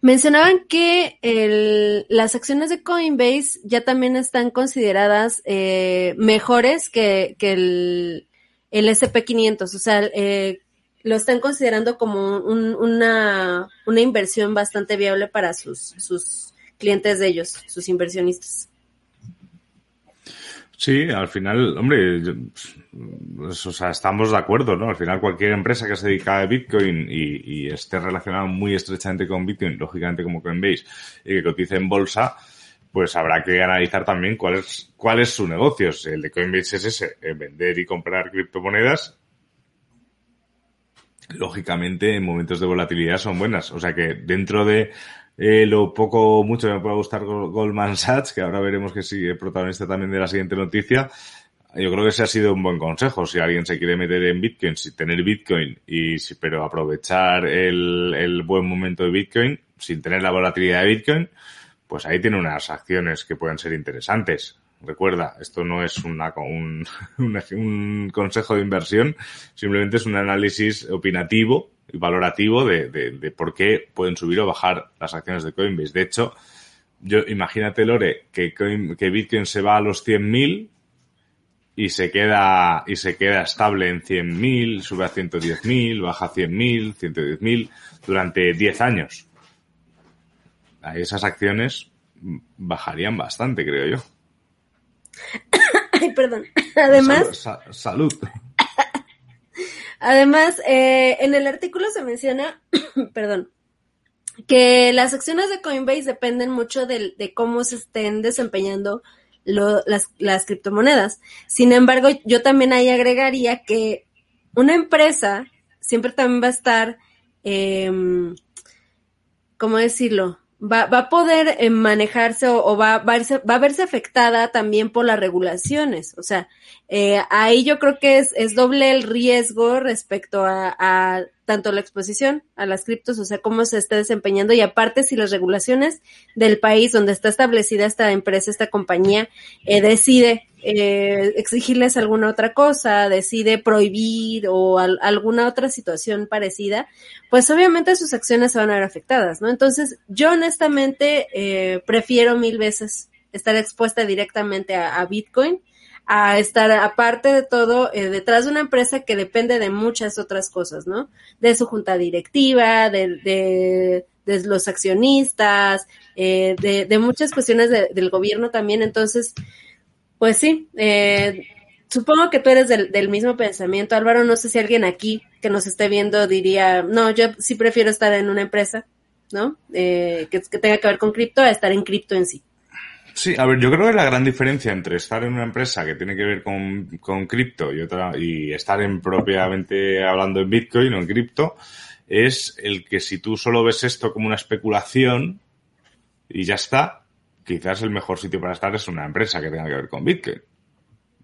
mencionaban que el, las acciones de Coinbase ya también están consideradas eh, mejores que, el, el SP500, o sea, eh, lo están considerando como un, una, una inversión bastante viable para sus, sus clientes de ellos, sus inversionistas.
Sí, al final, hombre, pues, o sea, estamos de acuerdo, ¿no? Al final cualquier empresa que se dedica a Bitcoin y, esté relacionada muy estrechamente con Bitcoin, lógicamente como Coinbase, y que cotice en bolsa, pues habrá que analizar también cuál es, cuál es su negocio. El de Coinbase es ese, vender y comprar criptomonedas. Lógicamente, en momentos de volatilidad son buenas. O sea que dentro de eh, lo poco mucho que me puede gustar Goldman Sachs, que ahora veremos que sigue protagonista también de la siguiente noticia. Yo creo que ese ha sido un buen consejo. Si alguien se quiere meter en Bitcoin, si tener Bitcoin y si, pero aprovechar el, el buen momento de Bitcoin sin tener la volatilidad de Bitcoin, pues ahí tiene unas acciones que pueden ser interesantes. Recuerda, esto no es una, un, un, consejo de inversión, simplemente es un análisis opinativo y valorativo de, de, de, por qué pueden subir o bajar las acciones de Coinbase. De hecho, yo imagínate, Lore, que, Coin, que Bitcoin se va a los 100.000 y se queda y se queda estable en 100.000, sube a 110.000, baja a 100.000, 110.000 durante 10 años. A esas acciones bajarían bastante, creo yo.
Ay, perdón. Además,
salud. salud.
Además, eh, en el artículo se menciona, perdón, que las acciones de Coinbase dependen mucho de, de cómo se estén desempeñando lo, las, las criptomonedas. Sin embargo, yo también ahí agregaría que una empresa siempre también va a estar, eh, ¿cómo decirlo? Va, va a poder eh, manejarse o, o va, va, a verse, va a verse afectada también por las regulaciones. O sea, eh, ahí yo creo que es, es doble el riesgo respecto a, a, tanto la exposición a las criptos, o sea, cómo se está desempeñando y aparte si las regulaciones del país donde está establecida esta empresa, esta compañía, eh, decide eh, exigirles alguna otra cosa, decide prohibir o al, alguna otra situación parecida, pues obviamente sus acciones se van a ver afectadas, ¿no? Entonces, yo honestamente eh, prefiero mil veces estar expuesta directamente a Bitcoin a estar, aparte de todo, eh, detrás de una empresa que depende de muchas otras cosas, ¿no? De su junta directiva, de, de, los accionistas, eh, de, de, muchas cuestiones de, del gobierno también. Entonces, pues sí, eh, supongo que tú eres del, del, mismo pensamiento. Álvaro, no sé si alguien aquí que nos esté viendo diría, no, yo sí prefiero estar en una empresa, ¿no? Eh, que, que tenga que ver con cripto a estar en cripto en sí.
Sí, a ver, yo creo que la gran diferencia entre estar en una empresa que tiene que ver con, con cripto y otra, y estar en propiamente hablando en Bitcoin o en cripto, es el que si tú solo ves esto como una especulación y ya está, quizás el mejor sitio para estar es una empresa que tenga que ver con Bitcoin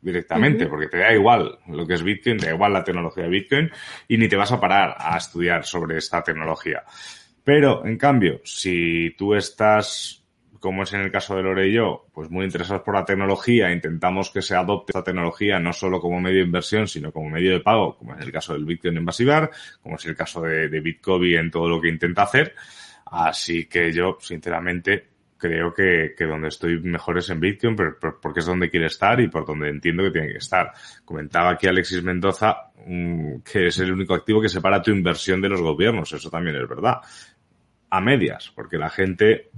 directamente, uh -huh. porque te da igual lo que es Bitcoin, te da igual la tecnología de Bitcoin y ni te vas a parar a estudiar sobre esta tecnología. Pero, en cambio, si tú estás como es en el caso de Lore y yo, pues muy interesados por la tecnología, intentamos que se adopte esta tecnología no solo como medio de inversión, sino como medio de pago, como es el caso del Bitcoin en como es el caso de, de Bitcoin en todo lo que intenta hacer. Así que yo, sinceramente, creo que, que donde estoy mejor es en Bitcoin, porque es donde quiere estar y por donde entiendo que tiene que estar. Comentaba aquí Alexis Mendoza um, que es el único activo que separa tu inversión de los gobiernos. Eso también es verdad. A medias, porque la gente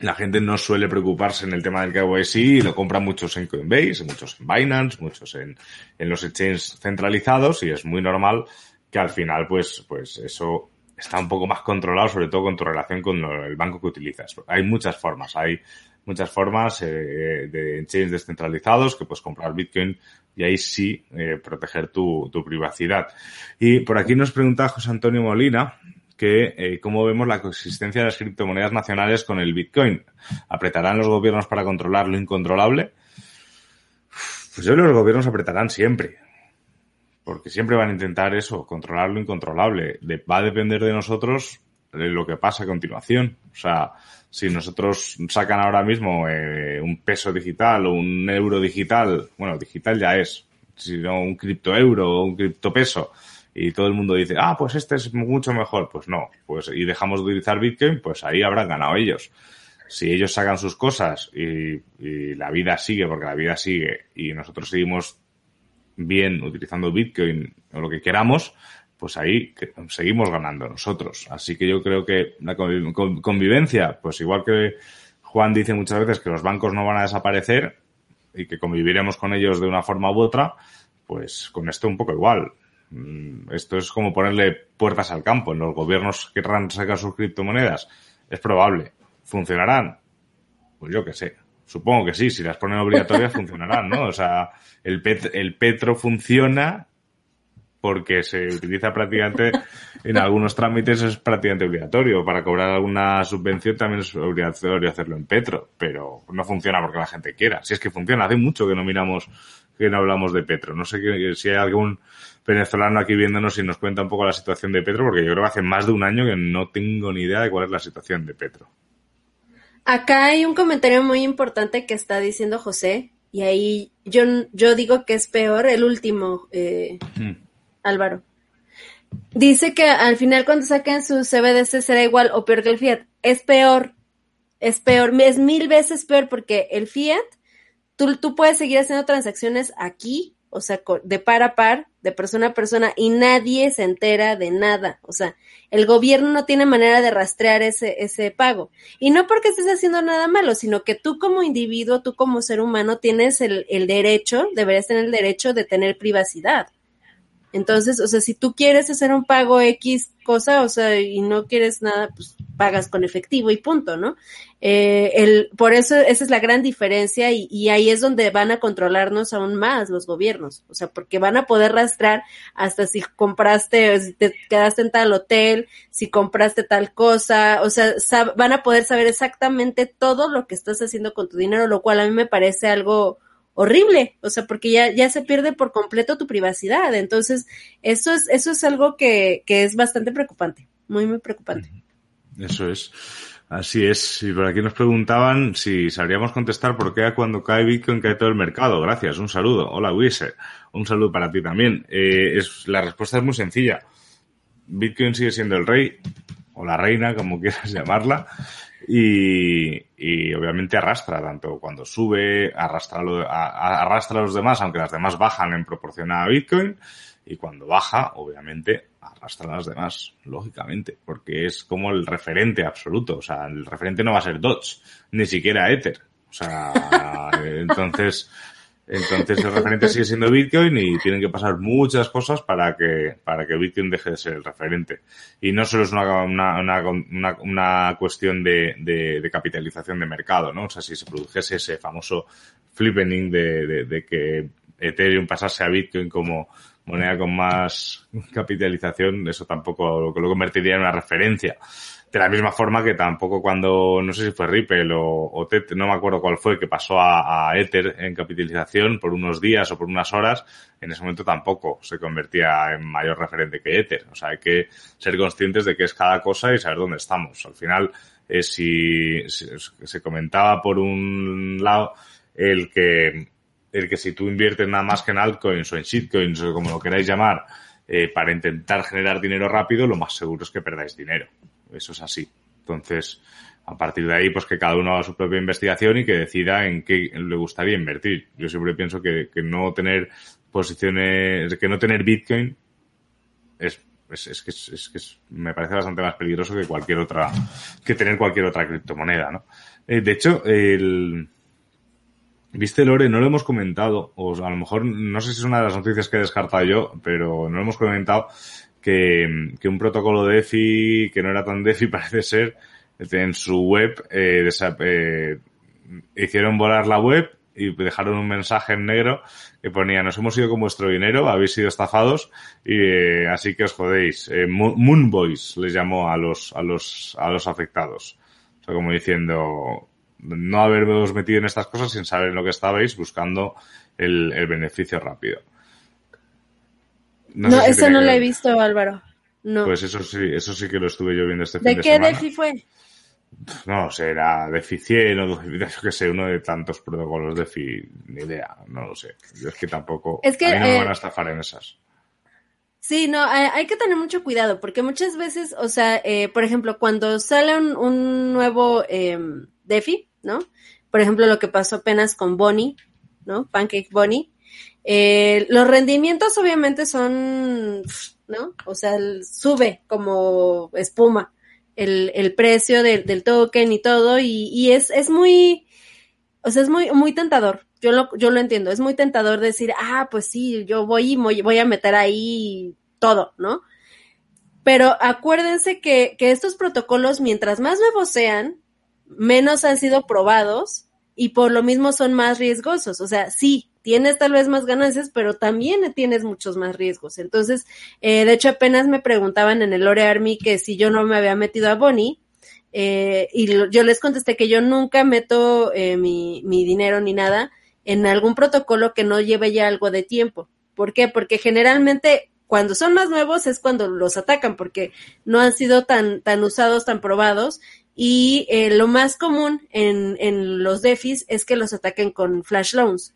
la gente no suele preocuparse en el tema del KYC y lo compra muchos en Coinbase, muchos en Binance, muchos en, en los exchanges centralizados y es muy normal que al final pues, pues eso está un poco más controlado, sobre todo con tu relación con el banco que utilizas. Hay muchas formas, hay muchas formas eh, de chains descentralizados que puedes comprar Bitcoin y ahí sí eh, proteger tu, tu privacidad. Y por aquí nos pregunta José Antonio Molina que eh, cómo vemos la coexistencia de las criptomonedas nacionales con el Bitcoin. ¿Apretarán los gobiernos para controlar lo incontrolable? Pues yo creo que los gobiernos apretarán siempre. Porque siempre van a intentar eso, controlar lo incontrolable. va a depender de nosotros lo que pasa a continuación. O sea, si nosotros sacan ahora mismo eh, un peso digital o un euro digital, bueno, digital ya es, sino un cripto euro o un cripto peso, y todo el mundo dice, ah, pues este es mucho mejor, pues no, pues y dejamos de utilizar Bitcoin, pues ahí habrán ganado ellos. Si ellos sacan sus cosas y, la vida sigue, porque la vida sigue, y nosotros seguimos bien utilizando Bitcoin o lo que queramos, pues ahí seguimos ganando nosotros. Así que yo creo que la convivencia, pues igual que Juan dice muchas veces que los bancos no van a desaparecer y que conviviremos con ellos de una forma u otra, pues con esto un poco igual. Mm, esto es como ponerle puertas al campo. En los gobiernos querrán sacar sus criptomonedas. Es probable. ¿Funcionarán? Pues yo qué sé. Supongo que sí. Si las ponen obligatorias, funcionarán, ¿no? O sea, el, el petro funciona porque se utiliza prácticamente en algunos trámites es prácticamente obligatorio. Para cobrar alguna subvención también es obligatorio hacerlo en Petro, pero no funciona porque la gente quiera. Si es que funciona, hace mucho que no miramos, que no hablamos de Petro. No sé si hay algún venezolano aquí viéndonos y nos cuenta un poco la situación de Petro, porque yo creo que hace más de un año que no tengo ni idea de cuál es la situación de Petro.
Acá hay un comentario muy importante que está diciendo José, y ahí yo, yo digo que es peor el último, eh, hmm. Álvaro. Dice que al final cuando saquen su CBDC será igual o peor que el Fiat. Es peor, es peor, es mil veces peor porque el Fiat, tú, puedes seguir haciendo transacciones aquí o sea, de par a par, de persona a persona, y nadie se entera de nada. O sea, el gobierno no tiene manera de rastrear ese, ese pago. Y no porque estés haciendo nada malo, sino que tú como individuo, tú como ser humano, tienes el, el derecho, deberías tener el derecho de tener privacidad. Entonces, o sea, si tú quieres hacer un pago X cosa, o sea, y no quieres nada, pues pagas con efectivo y punto, ¿no? Eh, el, por eso esa es la gran diferencia y, y, ahí es donde van a controlarnos aún más los gobiernos, o sea, porque van a poder rastrear hasta si compraste, si te quedaste en tal hotel, si compraste tal cosa, o sea, van a poder saber exactamente todo lo que estás haciendo con tu dinero, lo cual a mí me parece algo horrible, o sea, porque ya, ya se pierde por completo tu privacidad. Entonces, eso es, eso es algo que, que es bastante preocupante, muy, muy preocupante.
Eso es. Así es. Y por aquí nos preguntaban si sabríamos contestar por qué cuando cae Bitcoin cae todo el mercado. Gracias. Un saludo. Hola, Wise. Un saludo para ti también. Eh, es, la respuesta es muy sencilla. Bitcoin sigue siendo el rey o la reina, como quieras llamarla. Y, y, obviamente arrastra, tanto cuando sube, arrastra, arrastra a los demás, aunque las demás bajan en proporción a Bitcoin, y cuando baja, obviamente, arrastra a las demás, lógicamente, porque es como el referente absoluto, o sea, el referente no va a ser Dodge, ni siquiera Ether, o sea, entonces, entonces el referente sigue siendo Bitcoin y tienen que pasar muchas cosas para que, para que Bitcoin deje de ser el referente. Y no solo es una, una, una, una cuestión de, de, capitalización de mercado, ¿no? O sea, si se produjese ese famoso flippening de, de que Ethereum pasase a Bitcoin como moneda con más capitalización, eso tampoco lo, lo convertiría en una referencia. De la misma forma que tampoco cuando, no sé si fue Ripple o, o no me acuerdo cuál fue, que pasó a, Ether en capitalización por unos días o por unas horas, en ese momento tampoco se convertía en mayor referente que Ether. O sea, hay que ser conscientes de qué es cada cosa y saber dónde estamos. Al final, eh, si se comentaba por un lado el que el que si tú inviertes nada más que en altcoins o en shitcoins o como lo queráis llamar, eh, para intentar generar dinero rápido, lo más seguro es que perdáis dinero. Eso es así. Entonces, a partir de ahí, pues que cada uno haga su propia investigación y que decida en qué le gustaría invertir. Yo siempre pienso que, que no tener posiciones, que no tener Bitcoin es, es, es que, es, que me parece bastante más peligroso que cualquier otra, que tener cualquier otra criptomoneda, ¿no? Eh, de hecho, el, Viste, Lore, no lo hemos comentado, o a lo mejor, no sé si es una de las noticias que he descartado yo, pero no lo hemos comentado, que, un protocolo DeFi que no era tan DeFi parece ser en su web eh, eh, hicieron volar la web y dejaron un mensaje en negro que ponía nos hemos ido con vuestro dinero, habéis sido estafados y eh, así que os jodéis. Eh, Moon Boys les llamó a los, a los, a los afectados. O sea, como diciendo no haberos metido en estas cosas sin saber en lo que estabais buscando el, el beneficio rápido.
No, eso no lo he visto, Álvaro. No.
Pues eso sí, eso sí que lo estuve yo viendo este
fin
de semana.
¿De qué DeFi fue?
No sé, era DeFi 100 o yo que sé, uno de tantos protocolos DeFi, ni idea, no lo sé. Yo es que tampoco,
es que,
a mí no me
eh,
van a estafar en esas.
Sí, no, hay, hay, que tener mucho cuidado porque muchas veces, o sea, eh, por ejemplo, cuando sale un, un nuevo eh, DeFi, ¿no? Por ejemplo, lo que pasó apenas con Bonnie, ¿no? Pancake Bonnie. Eh, los rendimientos obviamente son, ¿no? O sea, sube como espuma el, el precio del, del, token y todo, y, y, es, es muy, o sea, es muy, muy tentador. Yo lo, yo lo entiendo, es muy tentador decir, ah, pues sí, yo voy y voy, a meter ahí todo, ¿no? Pero acuérdense que, que estos protocolos, mientras más nuevos sean, menos han sido probados y por lo mismo son más riesgosos. O sea, sí, tienes tal vez más ganancias, pero también tienes muchos más riesgos. Entonces, eh, de hecho, apenas me preguntaban en el Lore Army que si yo no me había metido a Bonnie. Eh, y yo les contesté que yo nunca meto eh, mi, mi dinero ni nada en algún protocolo que no lleve ya algo de tiempo. ¿Por qué? Porque generalmente cuando son más nuevos es cuando los atacan porque no han sido tan, tan usados, tan probados y eh, lo más común en, en, los DeFis es que los ataquen con flash loans.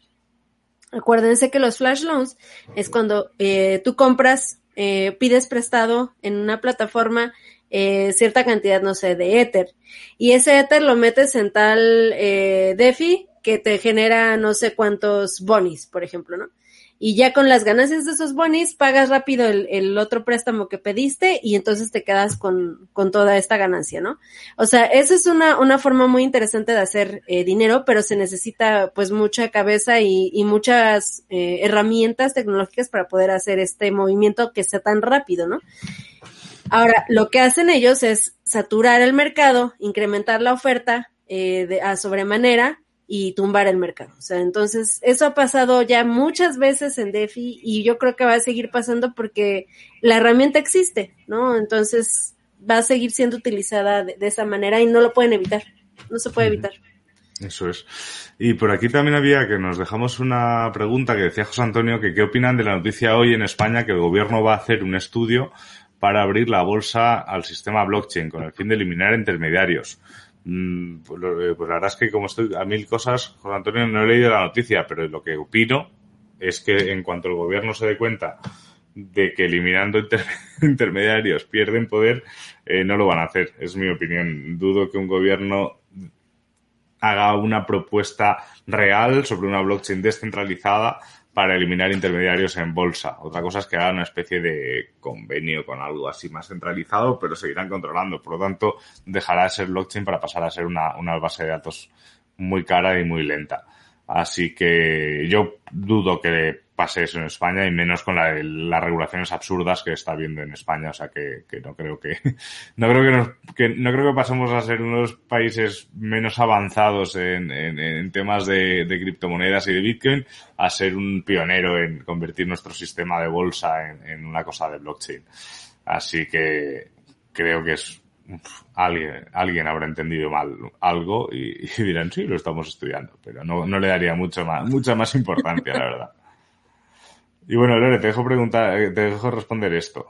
Acuérdense que los flash loans es cuando eh, tú compras, eh, pides prestado en una plataforma eh, cierta cantidad, no sé, de Ether. Y ese Ether lo metes en tal eh, DeFi que te genera no sé cuántos bonis, por ejemplo, ¿no? Y ya con las ganancias de esos bonis pagas rápido el, el, otro préstamo que pediste y entonces te quedas con, con toda esta ganancia, ¿no? O sea, esa es una, una forma muy interesante de hacer eh, dinero, pero se necesita pues mucha cabeza y, y muchas eh, herramientas tecnológicas para poder hacer este movimiento que sea tan rápido, ¿no? Ahora, lo que hacen ellos es saturar el mercado, incrementar la oferta eh, de, a sobremanera y tumbar el mercado. O sea, entonces eso ha pasado ya muchas veces en DeFi y yo creo que va a seguir pasando porque la herramienta existe, ¿no? Entonces va a seguir siendo utilizada de, de esa manera y no lo pueden evitar, no se puede evitar.
Eso es. Y por aquí también había que nos dejamos una pregunta que decía José Antonio que qué opinan de la noticia hoy en España que el gobierno va a hacer un estudio para abrir la bolsa al sistema blockchain con el fin de eliminar intermediarios. Pues, lo, pues, la verdad es que como estoy a mil cosas, José Antonio, no he leído la noticia, pero lo que opino es que en cuanto el gobierno se dé cuenta de que eliminando inter intermediarios pierden poder, eh, no lo van a hacer. Es mi opinión. Dudo que un gobierno haga una propuesta real sobre una blockchain descentralizada para eliminar intermediarios en bolsa. Otra cosa es que hagan una especie de convenio con algo así más centralizado, pero seguirán controlando. Por lo tanto, dejará de ser blockchain para pasar a ser una, una base de datos muy cara y muy lenta. Así que yo dudo que pase eso en España y menos con la, las regulaciones absurdas que está viendo en España. O sea que, no creo que no creo que, nos, que no creo que pasemos a ser uno de los países menos avanzados en, en, en temas de, de, criptomonedas y de Bitcoin a ser un pionero en convertir nuestro sistema de bolsa en, en una cosa de blockchain. Así que creo que es alguien, alguien habrá entendido mal algo y, y, dirán, sí, lo estamos estudiando, pero no, no le daría mucho más, mucha más importancia, la verdad. Y bueno, Lore, te dejo preguntar, te dejo responder esto.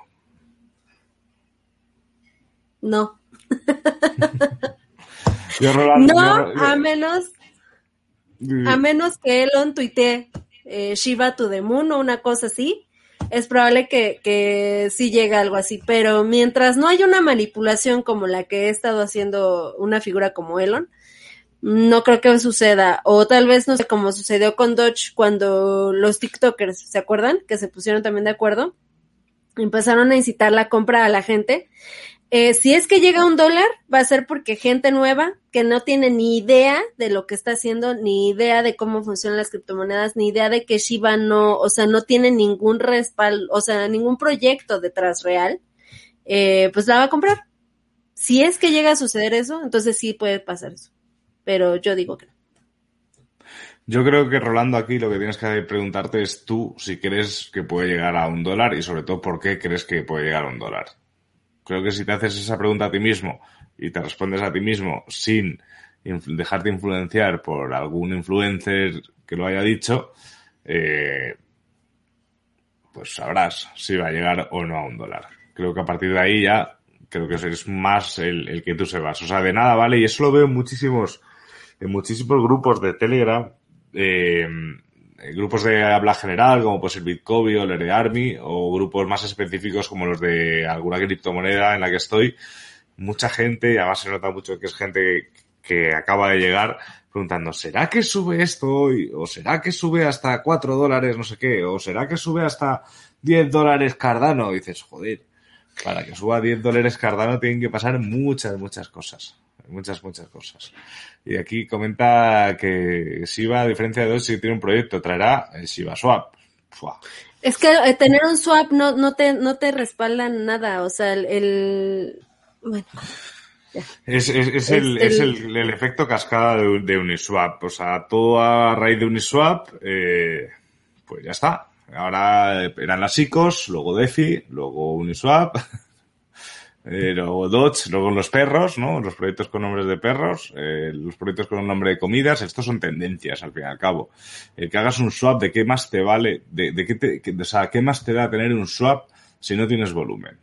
No. yo, Rolando, no, yo, a menos, a menos que Elon tuitee eh, Shiva to the Moon o una cosa así, es probable que, que sí llegue algo así, pero mientras no haya una manipulación como la que he estado haciendo una figura como Elon, no creo que suceda. O tal vez no sé cómo sucedió con Dodge cuando los TikTokers, ¿se acuerdan? Que se pusieron también de acuerdo. Empezaron a incitar la compra a la gente. Eh, si es que llega un dólar, va a ser porque gente nueva que no tiene ni idea de lo que está haciendo, ni idea de cómo funcionan las criptomonedas, ni idea de que Shiba no, o sea, no tiene ningún respaldo, o sea, ningún proyecto detrás real, eh, pues la va a comprar. Si es que llega a suceder eso, entonces sí puede pasar eso. Pero yo digo que no.
Yo creo que Rolando aquí lo que tienes que preguntarte es tú si crees que puede llegar a un dólar y sobre todo por qué crees que puede llegar a un dólar. Creo que si te haces esa pregunta a ti mismo y te respondes a ti mismo sin dejarte influenciar por algún influencer que lo haya dicho, eh, pues sabrás si va a llegar o no a un dólar. Creo que a partir de ahí ya creo que es más el, el que tú se vas. O sea, de nada vale, y eso lo veo en muchísimos, en muchísimos grupos de Telegram, eh, grupos de habla general, como puede ser Bitcoin o el Army, o grupos más específicos como los de alguna criptomoneda en la que estoy. Mucha gente, y además se nota mucho que es gente que acaba de llegar preguntando, ¿será que sube esto hoy? ¿O será que sube hasta 4 dólares no sé qué? ¿O será que sube hasta 10 dólares Cardano? Dices, joder, para que suba 10 dólares Cardano tienen que pasar muchas, muchas cosas. Muchas, muchas cosas. Y aquí comenta que Shiba, a diferencia de si tiene un proyecto, traerá el Shiba Swap.
Es que eh, tener un swap no, no, te, no te respaldan nada. O sea, el. bueno.
Es, es, es, el, es el, el, efecto cascada de, de, Uniswap. O sea, todo a raíz de Uniswap, eh, pues ya está. Ahora eran las ICOs, luego DeFi, luego Uniswap, eh, luego Dodge, luego los perros, ¿no? Los proyectos con nombres de perros, eh, los proyectos con nombre de comidas, estos son tendencias al fin y al cabo. El que hagas un swap, ¿de qué más te vale? ¿De, de qué te, que, o sea, qué más te da tener un swap si no tienes volumen?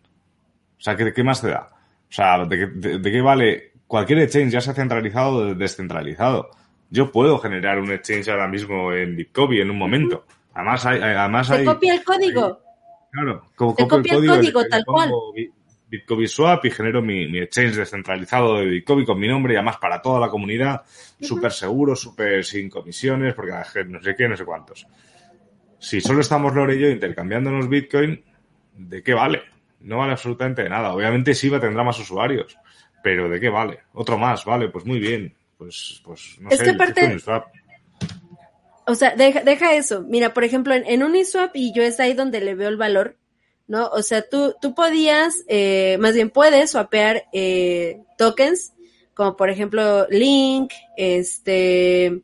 O sea, ¿qué, qué más te da? O sea, ¿de, de, de qué vale cualquier exchange, ya sea centralizado o descentralizado? Yo puedo generar un exchange ahora mismo en Bitcoin en un momento. Además hay, además hay,
copia el código.
Hay, claro, como
Se copia el código, tal cual.
Bitcoin Swap y genero mi, mi, exchange descentralizado de Bitcoin con mi nombre y además para toda la comunidad, uh -huh. súper seguro, súper sin comisiones, porque no sé qué, no sé cuántos. Si solo estamos Lore y yo intercambiándonos Bitcoin, ¿de qué vale? No vale absolutamente de nada. Obviamente Shiba tendrá más usuarios, pero ¿de qué vale? Otro más, vale, pues muy bien. Pues, pues no
es
sé,
que aparte, o sea, deja, deja, eso. Mira, por ejemplo, en, en, Uniswap, y yo es ahí donde le veo el valor, ¿no? O sea, tú, tú podías, eh, más bien puedes swapear eh, tokens, como por ejemplo Link, este,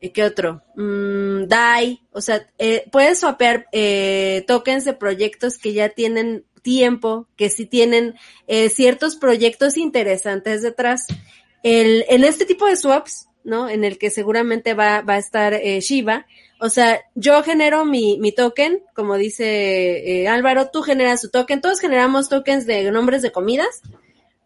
¿qué otro? Mm, DAI, o sea, eh, puedes swapear eh, tokens de proyectos que ya tienen tiempo, que sí tienen eh, ciertos proyectos interesantes detrás. El, en este tipo de swaps, ¿no? En el que seguramente va, va a estar eh, Shiba. O sea, yo genero mi, mi token, como dice eh, Álvaro, tú generas tu token, todos generamos tokens de nombres de comidas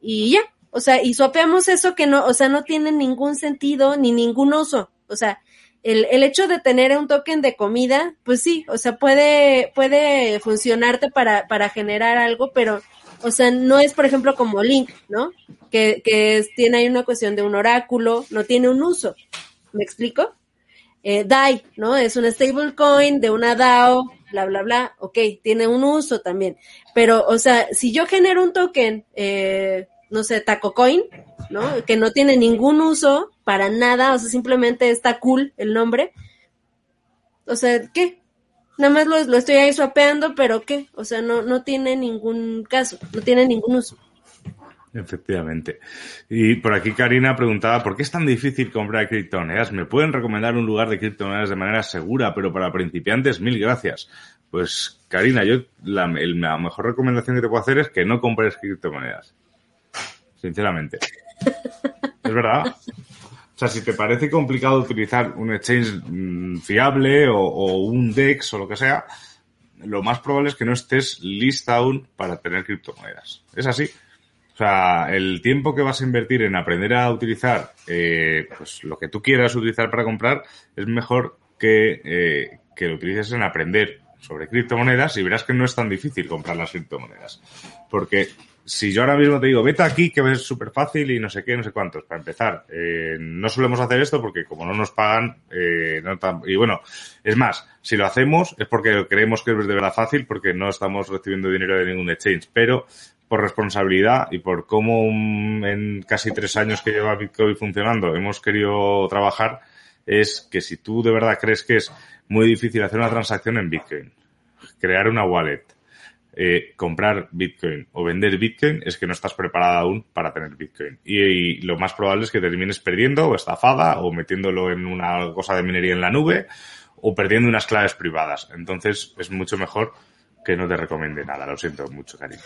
y ya. O sea, y swapeamos eso que no, o sea, no tiene ningún sentido ni ningún uso. O sea, el, el hecho de tener un token de comida, pues sí, o sea, puede, puede funcionarte para, para generar algo, pero, o sea, no es, por ejemplo, como Link, ¿no? Que, que es, tiene ahí una cuestión de un oráculo, no tiene un uso. ¿Me explico? Eh, DAI, ¿no? Es una stablecoin de una DAO, bla, bla, bla. Ok, tiene un uso también. Pero, o sea, si yo genero un token, eh, no sé, TacoCoin, ¿no? Que no tiene ningún uso para nada, o sea, simplemente está cool el nombre. O sea, ¿qué? Nada más lo, lo estoy ahí swapeando, pero ¿qué? O sea, no, no tiene ningún caso, no tiene ningún uso.
Efectivamente. Y por aquí Karina preguntaba, ¿por qué es tan difícil comprar criptomonedas? ¿Me pueden recomendar un lugar de criptomonedas de manera segura, pero para principiantes? Mil gracias. Pues Karina, yo la, la mejor recomendación que te puedo hacer es que no compres criptomonedas. Sinceramente. es verdad. O sea, si te parece complicado utilizar un exchange mmm, fiable o, o, un DEX o lo que sea, lo más probable es que no estés lista aún para tener criptomonedas. Es así. O sea, el tiempo que vas a invertir en aprender a utilizar eh, pues lo que tú quieras utilizar para comprar es mejor que, eh, que lo utilices en aprender sobre criptomonedas y verás que no es tan difícil comprar las criptomonedas. Porque si yo ahora mismo te digo, vete aquí, que es súper fácil y no sé qué, no sé cuántos, para empezar, eh, no solemos hacer esto porque como no nos pagan, eh, no tan, y bueno, es más, si lo hacemos es porque creemos que es de verdad fácil porque no estamos recibiendo dinero de ningún exchange, pero por responsabilidad y por cómo en casi tres años que lleva Bitcoin funcionando hemos querido trabajar, es que si tú de verdad crees que es muy difícil hacer una transacción en Bitcoin, crear una wallet, eh, comprar Bitcoin o vender Bitcoin es que no estás preparada aún para tener Bitcoin. Y, lo más probable es que termines perdiendo o estafada o metiéndolo en una cosa de minería en la nube o perdiendo unas claves privadas. Entonces es mucho mejor que no te recomiende nada. Lo siento mucho, cariño.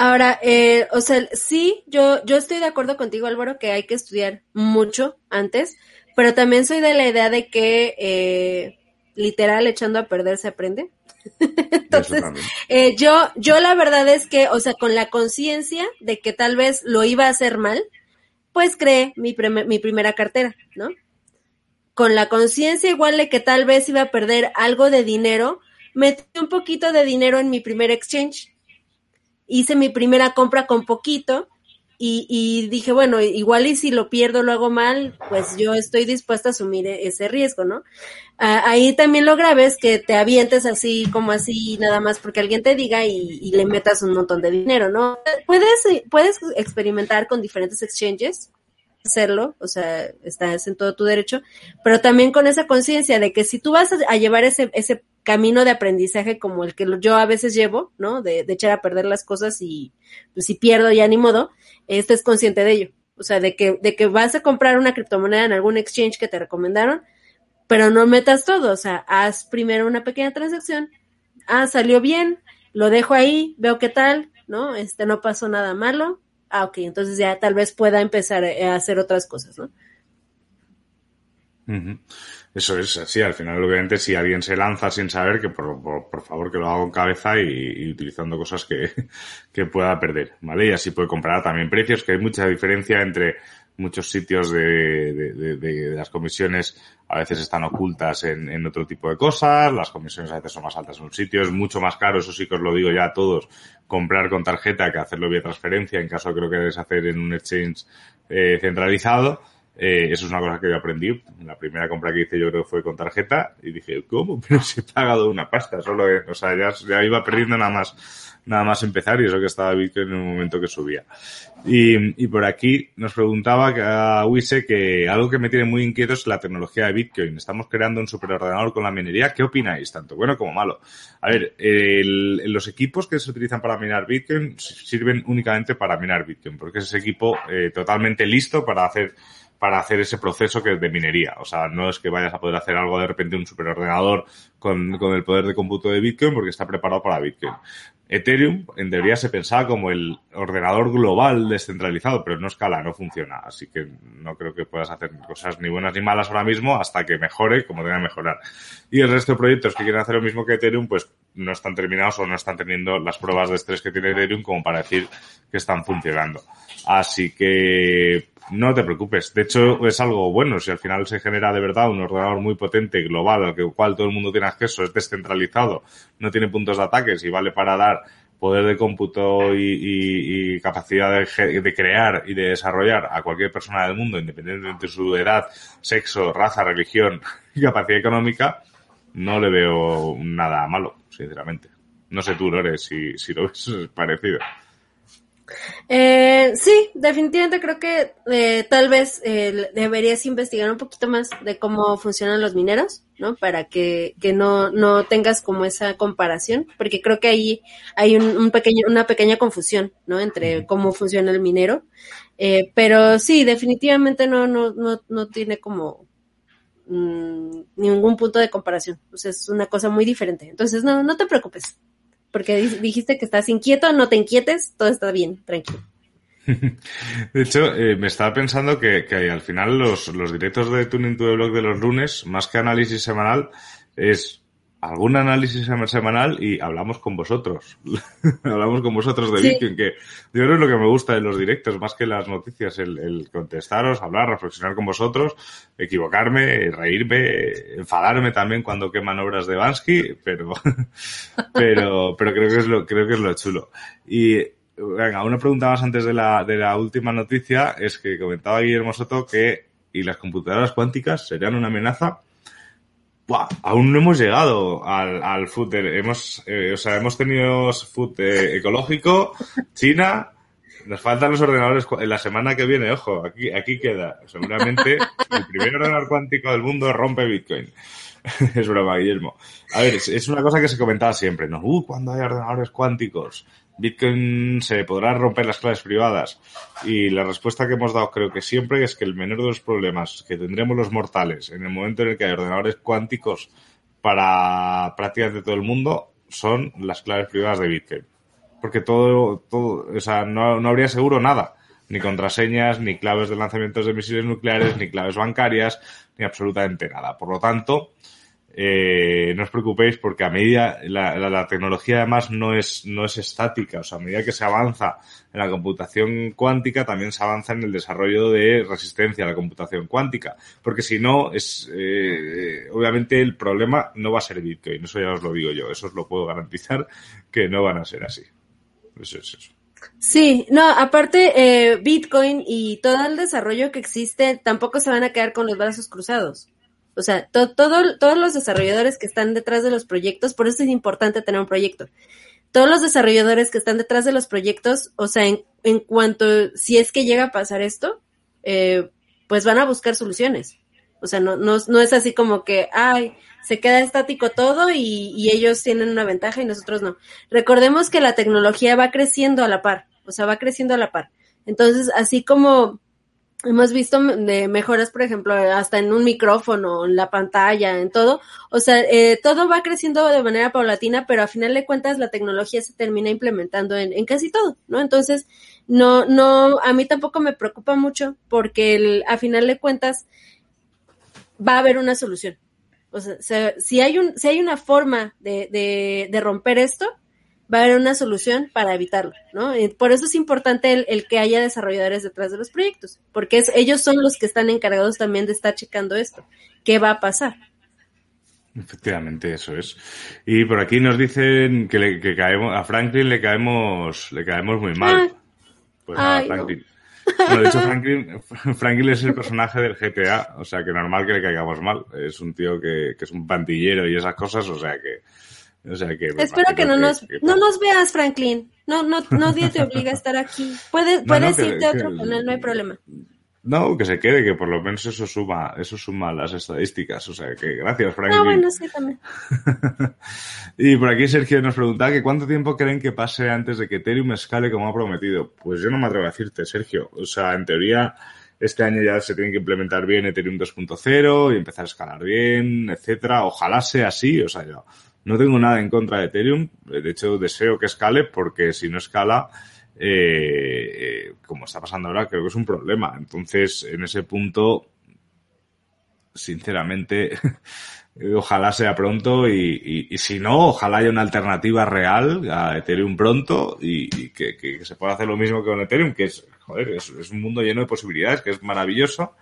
Ahora, eh, o sea, sí, yo, yo estoy de acuerdo contigo, Álvaro, que hay que estudiar mucho antes, pero también soy de la idea de que eh, literal echando a perder se aprende. Entonces, eh, yo, yo la verdad es que, o sea, con la conciencia de que tal vez lo iba a hacer mal, pues creé mi, mi primera cartera, ¿no? Con la conciencia igual de que tal vez iba a perder algo de dinero, metí un poquito de dinero en mi primer exchange hice mi primera compra con poquito y, dije, bueno, igual y si lo pierdo, lo hago mal, pues yo estoy dispuesta a asumir e-, ese riesgo, ¿no? ahí también lo grave es que te avientes así como así nada más porque alguien te diga y, le metas un montón de dinero, ¿no? Puedes, puedes experimentar con diferentes exchanges, hacerlo, o sea, estás en todo tu derecho, pero también con esa conciencia de que si tú vas a, llevar ese, ese camino de aprendizaje como el que yo a veces llevo, ¿no? De, echar a perder las cosas y pues si pierdo ya ni modo, estés consciente de ello. O sea, de que, de que vas a comprar una criptomoneda en algún exchange que te recomendaron, pero no metas todo, o sea, haz primero una pequeña transacción, ah, salió bien, lo dejo ahí, veo qué tal, ¿no? Este, no pasó nada malo, ah, ok, entonces ya tal vez pueda empezar a hacer otras cosas, ¿no?
Eso es así, al final obviamente si alguien se lanza sin saber, que por, por, favor que lo haga con cabeza y, utilizando cosas que, que, pueda perder, ¿vale? Y así puede comprar también precios, que hay mucha diferencia entre muchos sitios de, de, de, las comisiones a veces están ocultas en, en, otro tipo de cosas, las comisiones a veces son más altas en un sitio, es mucho más caro, eso sí que os lo digo ya a todos, comprar con tarjeta que hacerlo vía transferencia en caso que lo queréis hacer en un exchange eh, centralizado eh, eso es una cosa que yo aprendí. La primera compra que hice yo creo que fue con tarjeta y dije, ¿cómo? Pero si he pagado una pasta, solo, o sea, ya, ya, iba perdiendo nada más, nada más empezar y eso que estaba Bitcoin en un momento que subía. Y, y por aquí nos preguntaba a Wise que algo que me tiene muy inquieto es la tecnología de Bitcoin. Estamos creando un superordenador con la minería. ¿Qué opináis? Tanto bueno como malo. A ver, los equipos que se utilizan para minar Bitcoin sirven únicamente para minar Bitcoin, porque es ese equipo eh, totalmente listo para hacer para hacer ese proceso que de minería. O sea, no es que vayas a poder hacer algo de repente un superordenador con, con el poder de cómputo de Bitcoin porque está preparado para Bitcoin. Ethereum, en teoría, se como el ordenador global descentralizado, pero no escala, no funciona. Así que no creo que puedas hacer cosas ni buenas ni malas ahora mismo hasta que mejore como que mejorar. Y el resto de proyectos que quieren hacer lo mismo que Ethereum, pues no están terminados o no están teniendo las pruebas de estrés que tiene Ethereum como para decir que están funcionando. Así que no te preocupes. De hecho, es algo bueno. Si al final se genera de verdad un ordenador muy potente, global, al cual todo el mundo tiene acceso, es descentralizado, no tiene puntos de ataques y vale para dar poder de cómputo y, capacidad de, de, crear y de desarrollar a cualquier persona del mundo, independientemente de su edad, sexo, raza, religión y capacidad económica, no le veo nada malo, sinceramente. No sé tú, Lore, si, si lo ves parecido.
Eh, sí, definitivamente creo que eh, tal vez eh, deberías investigar un poquito más de cómo funcionan los mineros, ¿no? Para que, que no, no tengas como esa comparación, porque creo que ahí hay un, pequeño, una pequeña confusión, ¿no? Entre cómo funciona el minero. Eh, pero sí, definitivamente no, no, no, no tiene como mm, ningún punto de comparación. O sea, es una cosa muy diferente. Entonces, no, no te preocupes porque dijiste que estás inquieto, no te inquietes, todo está bien, tranquilo.
De hecho, eh, me estaba pensando que, al final los, los directos de Tuning to the Blog de los lunes, más que análisis semanal, es algún análisis semanal y hablamos con vosotros. hablamos con vosotros de Bitcoin, que yo creo es lo que me gusta de los directos, más que las noticias, el, el, contestaros, hablar, reflexionar con vosotros, equivocarme, reírme, enfadarme también cuando queman obras de Bansky, pero, pero, pero creo que es lo, creo que es lo chulo. Y, venga, una pregunta más antes de la, de la última noticia es que comentaba Guillermo Soto que, y las computadoras cuánticas serían una amenaza aún no hemos llegado al, al food. Hemos, eh, o sea, hemos tenido food eh, ecológico, China. Nos faltan los ordenadores en la semana que viene, ojo, aquí, aquí queda. Seguramente el primer ordenador cuántico del mundo rompe Bitcoin. es broma, Guillermo. A ver, es, una cosa que se comentaba siempre, ¿no? Uh, cuando hay ordenadores cuánticos, Bitcoin se podrá romper las claves privadas. Y la respuesta que hemos dado creo que siempre es que el menor de los problemas que tendremos los mortales en el momento en el que hay ordenadores cuánticos para prácticamente todo el mundo son las claves privadas de Bitcoin. Porque todo, todo, o sea, no, no habría seguro nada ni contraseñas, ni claves de lanzamientos de misiles nucleares, ni claves bancarias, ni absolutamente nada. Por lo tanto, eh, no os preocupéis porque a medida la, la, tecnología además no es no es estática, o sea, a medida que se avanza en la computación cuántica también se avanza en el desarrollo de resistencia a la computación cuántica, porque si no es eh, obviamente el problema no va a ser Bitcoin, eso ya os lo digo yo, eso os lo puedo garantizar que no van a ser así. Eso es eso.
Sí, no, aparte eh, Bitcoin y todo el desarrollo que existe tampoco se van a quedar con los brazos cruzados. O sea, todo, todos los desarrolladores que están detrás de los proyectos, por eso es importante tener un proyecto. Todos los desarrolladores que están detrás de los proyectos, o sea, en, en cuanto, si es que llega a pasar esto, eh, pues van a buscar soluciones. O sea, no, no, no es así como que, ay, se queda estático todo y, y, ellos tienen una ventaja y nosotros no. Recordemos que la tecnología va creciendo a la par, o sea, va creciendo a la par. Entonces, así como hemos visto mejoras, por ejemplo, hasta en un micrófono, en la pantalla, en todo, o sea, eh, todo va creciendo de manera paulatina, pero a final de cuentas la tecnología se termina implementando en, en casi todo, ¿no? Entonces, no, no, a mí tampoco me preocupa mucho porque el, a final de cuentas va a haber una solución. O sea, si hay un, si hay una forma de, de, de, romper esto, va a haber una solución para evitarlo, ¿no? por eso es importante el, el, que haya desarrolladores detrás de los proyectos, porque es, ellos son los que están encargados también de estar checando esto. ¿Qué va a pasar?
Efectivamente, eso es. Y por aquí nos dicen que, le, que caemos, a Franklin le caemos, le caemos muy mal. Ah. pues a Franklin. Bueno, de hecho, Franklin, Franklin es el personaje del GTA, o sea que normal que le caigamos mal. Es un tío que, que es un pantillero y esas cosas, o sea que. O sea que
Espero que no nos, no nos veas, Franklin. No, no, nadie te obliga a estar aquí. Puedes, puedes no, irte a otro canal, no hay problema.
No, que se quede, que por lo menos eso suma, eso suma las estadísticas. O sea que gracias, Frank.
Ah, bueno, sí, también.
y por aquí Sergio nos pregunta que cuánto tiempo creen que pase antes de que Ethereum escale como ha prometido. Pues yo no me atrevo a decirte, Sergio. O sea, en teoría, este año ya se tiene que implementar bien Ethereum 2.0 y empezar a escalar bien, etcétera. Ojalá sea así. O sea, yo no tengo nada en contra de Ethereum. De hecho, deseo que escale porque si no escala, eh, como está pasando ahora, creo que es un problema. Entonces, en ese punto, sinceramente, ojalá sea pronto y, y, y, si no, ojalá haya una alternativa real a Ethereum pronto y, y que, que, se pueda hacer lo mismo que con Ethereum, que es, joder, es, es, un mundo lleno de posibilidades, que es maravilloso,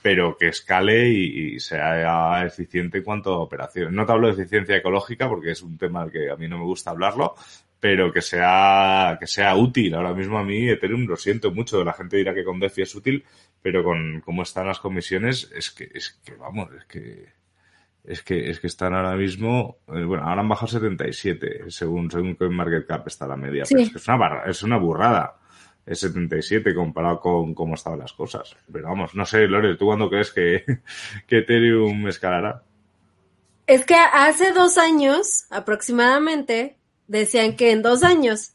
pero que escale y, sea eficiente en cuanto a operaciones. No te hablo de eficiencia ecológica porque es un tema que a mí no me gusta hablarlo, pero que sea, que sea útil. Ahora mismo a mí Ethereum lo siento mucho, la gente dirá que con DeFi es útil, pero con cómo están las comisiones, es que, es que vamos, es que, es que, es que están ahora mismo, eh, bueno, ahora han bajado 77, según, según CoinMarketCap está la media, sí. pero es que es una, barra, es una burrada. Es 77 comparado con cómo estaban las cosas. Pero vamos, no sé, Lore, ¿tú cuándo crees que, que Ethereum escalará?
Es que hace dos años aproximadamente decían que en dos años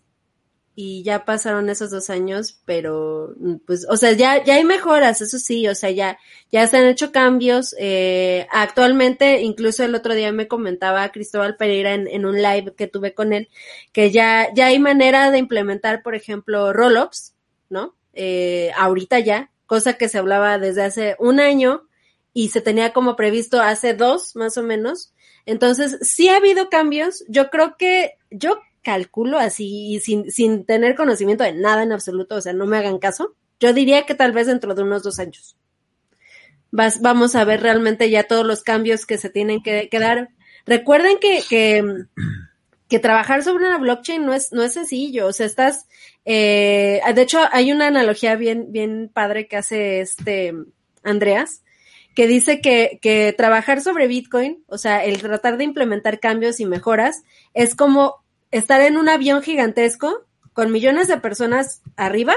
y ya pasaron esos dos años, pero pues, o sea, ya, ya hay mejoras, eso sí, o sea, ya, ya se han hecho cambios. Eh, actualmente, incluso el otro día me comentaba Cristóbal Pereira en, en un live que tuve con él, que ya, ya hay manera de implementar, por ejemplo, rollups, ¿no? Eh, ahorita ya, cosa que se hablaba desde hace un año y se tenía como previsto hace dos, más o menos. Entonces, sí ha habido cambios. Yo creo que, yo calculo así, sin, sin tener conocimiento de nada en absoluto, o sea, no me hagan caso. Yo diría que tal vez dentro de unos dos años. Vas, vamos a ver realmente ya todos los cambios que se tienen que, que dar. Recuerden que, que, trabajar sobre una blockchain no es, no es sencillo. O sea, estás, eh, de hecho, hay una analogía bien, bien padre que hace este Andreas, que dice que, que trabajar sobre Bitcoin, o sea, el tratar de implementar cambios y mejoras, es como estar en un avión gigantesco con millones de personas arriba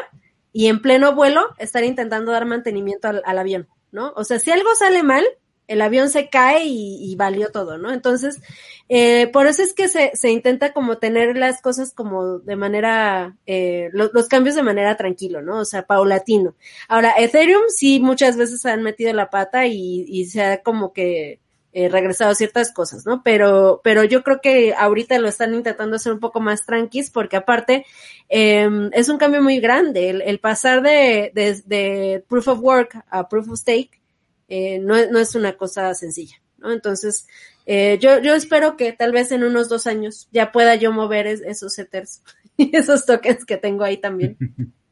y en pleno vuelo estar intentando dar mantenimiento al, al, avión, ¿no? O sea, si algo sale mal, el avión se cae y, valió todo, ¿no? Entonces, eh, por eso es que se, se, intenta como tener las cosas como de manera, eh, los cambios de manera tranquilo, ¿no? O sea, paulatino. Ahora, Ethereum sí muchas veces han metido la pata y, y se ha como que eh, regresado ciertas cosas, ¿no? Pero, pero yo creo que ahorita lo están intentando hacer un poco más tranquis porque aparte em, es un cambio muy grande. El, pasar de, de, proof of work a proof of stake eh, no, no, es una cosa sencilla, ¿no? Entonces, eh, yo, yo espero que tal vez en unos dos años ya pueda yo mover esos ethers y esos tokens que tengo ahí también.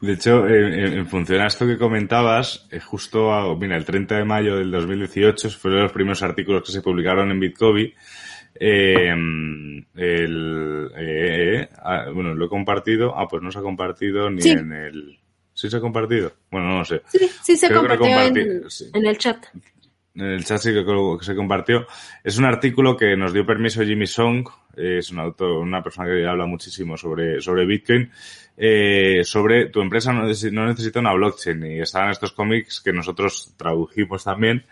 De hecho, en, función a esto que comentabas, eh, justo, mira, el 30 de mayo del 2018 fue uno de los primeros artículos que se publicaron en Bitcoin. Eh, el, eh, ah, bueno, lo he compartido. Ah, pues no se ha compartido ni en el. ¿Sí se ha compartido? Bueno, no lo sé.
Sí, sí se compartió en, el chat.
En el chat sí que, que se compartió. Es un artículo que nos dio permiso Jimmy Song, es un autor, una persona que habla muchísimo sobre, sobre Bitcoin, eh, sobre tu empresa no, necesita una blockchain y estaban estos cómics que nosotros tradujimos también,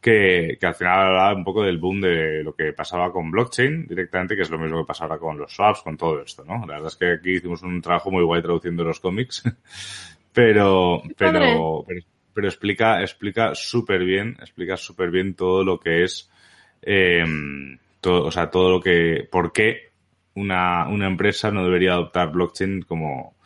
que, que al final hablaba un poco del boom de lo que pasaba con blockchain directamente, que es lo mismo que pasa ahora con los swaps, con todo esto, ¿no? La verdad es que aquí hicimos un trabajo muy guay traduciendo los cómics, pero, pero, pero, pero, explica, explica súper bien, explica súper bien todo lo que es, eh, todo, o sea, todo lo que, por qué una, una empresa no debería adoptar blockchain como,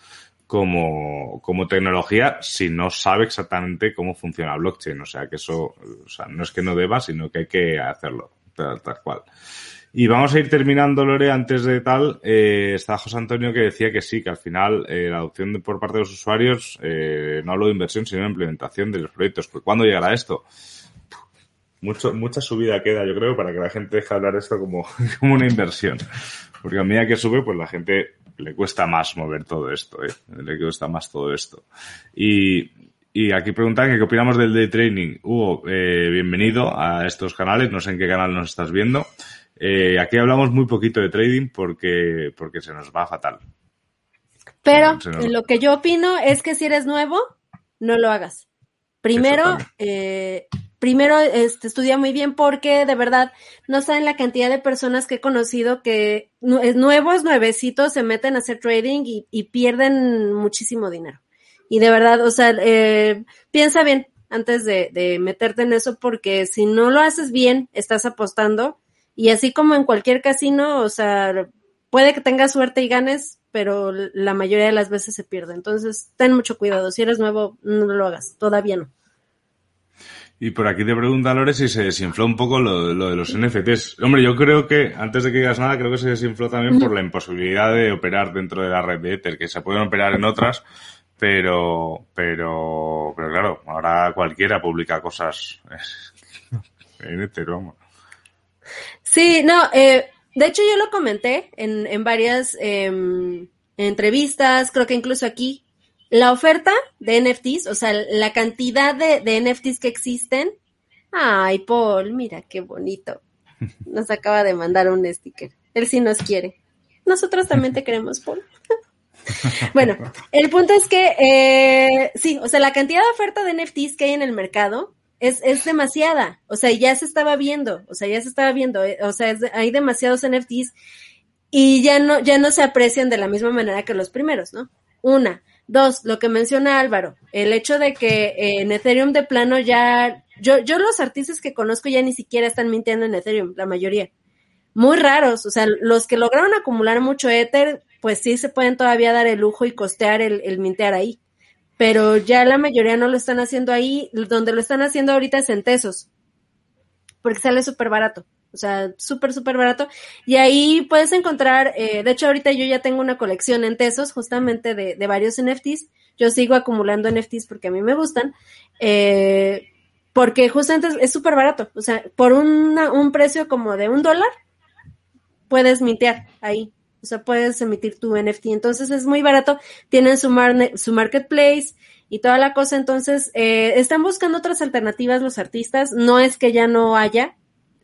como, como tecnología si no sabe exactamente cómo funciona blockchain. O sea, que eso, o sea, no es que no deba, sino que hay que hacerlo, tal, cual. Y vamos a ir terminando, Lore, antes de tal, eh, está José Antonio que decía que sí, que al final eh, la adopción por parte de los usuarios, eh, no hablo de inversión, sino de implementación de los proyectos. ¿Cuándo llegará esto? Mucho, mucha subida queda, yo creo, para que la gente deje hablar esto como, como una inversión. Porque a medida que sube, pues la gente le cuesta más mover todo esto, ¿eh? le cuesta más todo esto. Y, y aquí preguntan qué opinamos del day training. Hugo, eh, bienvenido a estos canales, no sé en qué canal nos estás viendo. Eh, aquí hablamos muy poquito de trading porque, porque se nos va fatal.
Pero lo que yo opino es que si eres nuevo, no lo hagas. Primero, eh, primero este, estudia muy bien porque de verdad no saben la cantidad de personas que he conocido que nuevos, nuevecitos se meten a hacer trading y, pierden muchísimo dinero. Y de verdad, o sea, eh, piensa bien antes de, de meterte en eso porque si no lo haces bien, estás apostando y así como en cualquier casino, o sea, puede que tengas suerte y ganes, pero la mayoría de las veces se pierde. Entonces, ten mucho cuidado. Si eres nuevo, no lo hagas. Todavía no.
Y por aquí te pregunta Lore si se desinfló un poco lo, de los NFTs. Hombre, yo creo que, antes de que digas nada, creo que se desinfló también por la imposibilidad de operar dentro de la red de Ether, que se pueden operar en otras, pero, pero, pero claro, ahora cualquiera publica cosas en Ether, vamos.
Sí, no, eh, de hecho yo lo comenté en, en varias em, entrevistas, creo que incluso aquí, la oferta de NFTs, o sea, la cantidad de, de NFTs que existen. Ay, Paul, mira qué bonito. Nos acaba de mandar un sticker. Él sí nos quiere. Nosotros también te queremos, Paul. bueno, el punto es que, eh, sí, o sea, la cantidad de oferta de NFTs que hay en el mercado es, es demasiada. O sea, ya se estaba viendo, o sea, ya se estaba viendo, eh, o sea, hay demasiados NFTs y ya no, ya no se aprecian de la misma manera que los primeros, ¿no? Una. Dos, lo que menciona Álvaro, el hecho de que en Ethereum de plano ya, yo, yo los artistas que conozco ya ni siquiera están mintiendo en Ethereum, la mayoría. Muy raros, o sea, los que lograron acumular mucho Ether, pues sí se pueden todavía dar el lujo y costear el, el mintear ahí. Pero ya la mayoría no lo están haciendo ahí, donde lo están haciendo ahorita es en Tesos, porque sale súper barato. O sea, súper, súper barato. Y ahí puedes encontrar, eh, de hecho ahorita yo ya tengo una colección en Tesos justamente de, de varios NFTs. Yo sigo acumulando NFTs porque a mí me gustan. Eh, porque justamente es súper barato. O sea, por un precio como de un dólar, puedes mintear ahí. O sea, puedes emitir tu NFT. Entonces es muy barato. Tienen su, su marketplace y toda la cosa. Entonces, eh, están buscando otras alternativas los artistas. No es que ya no haya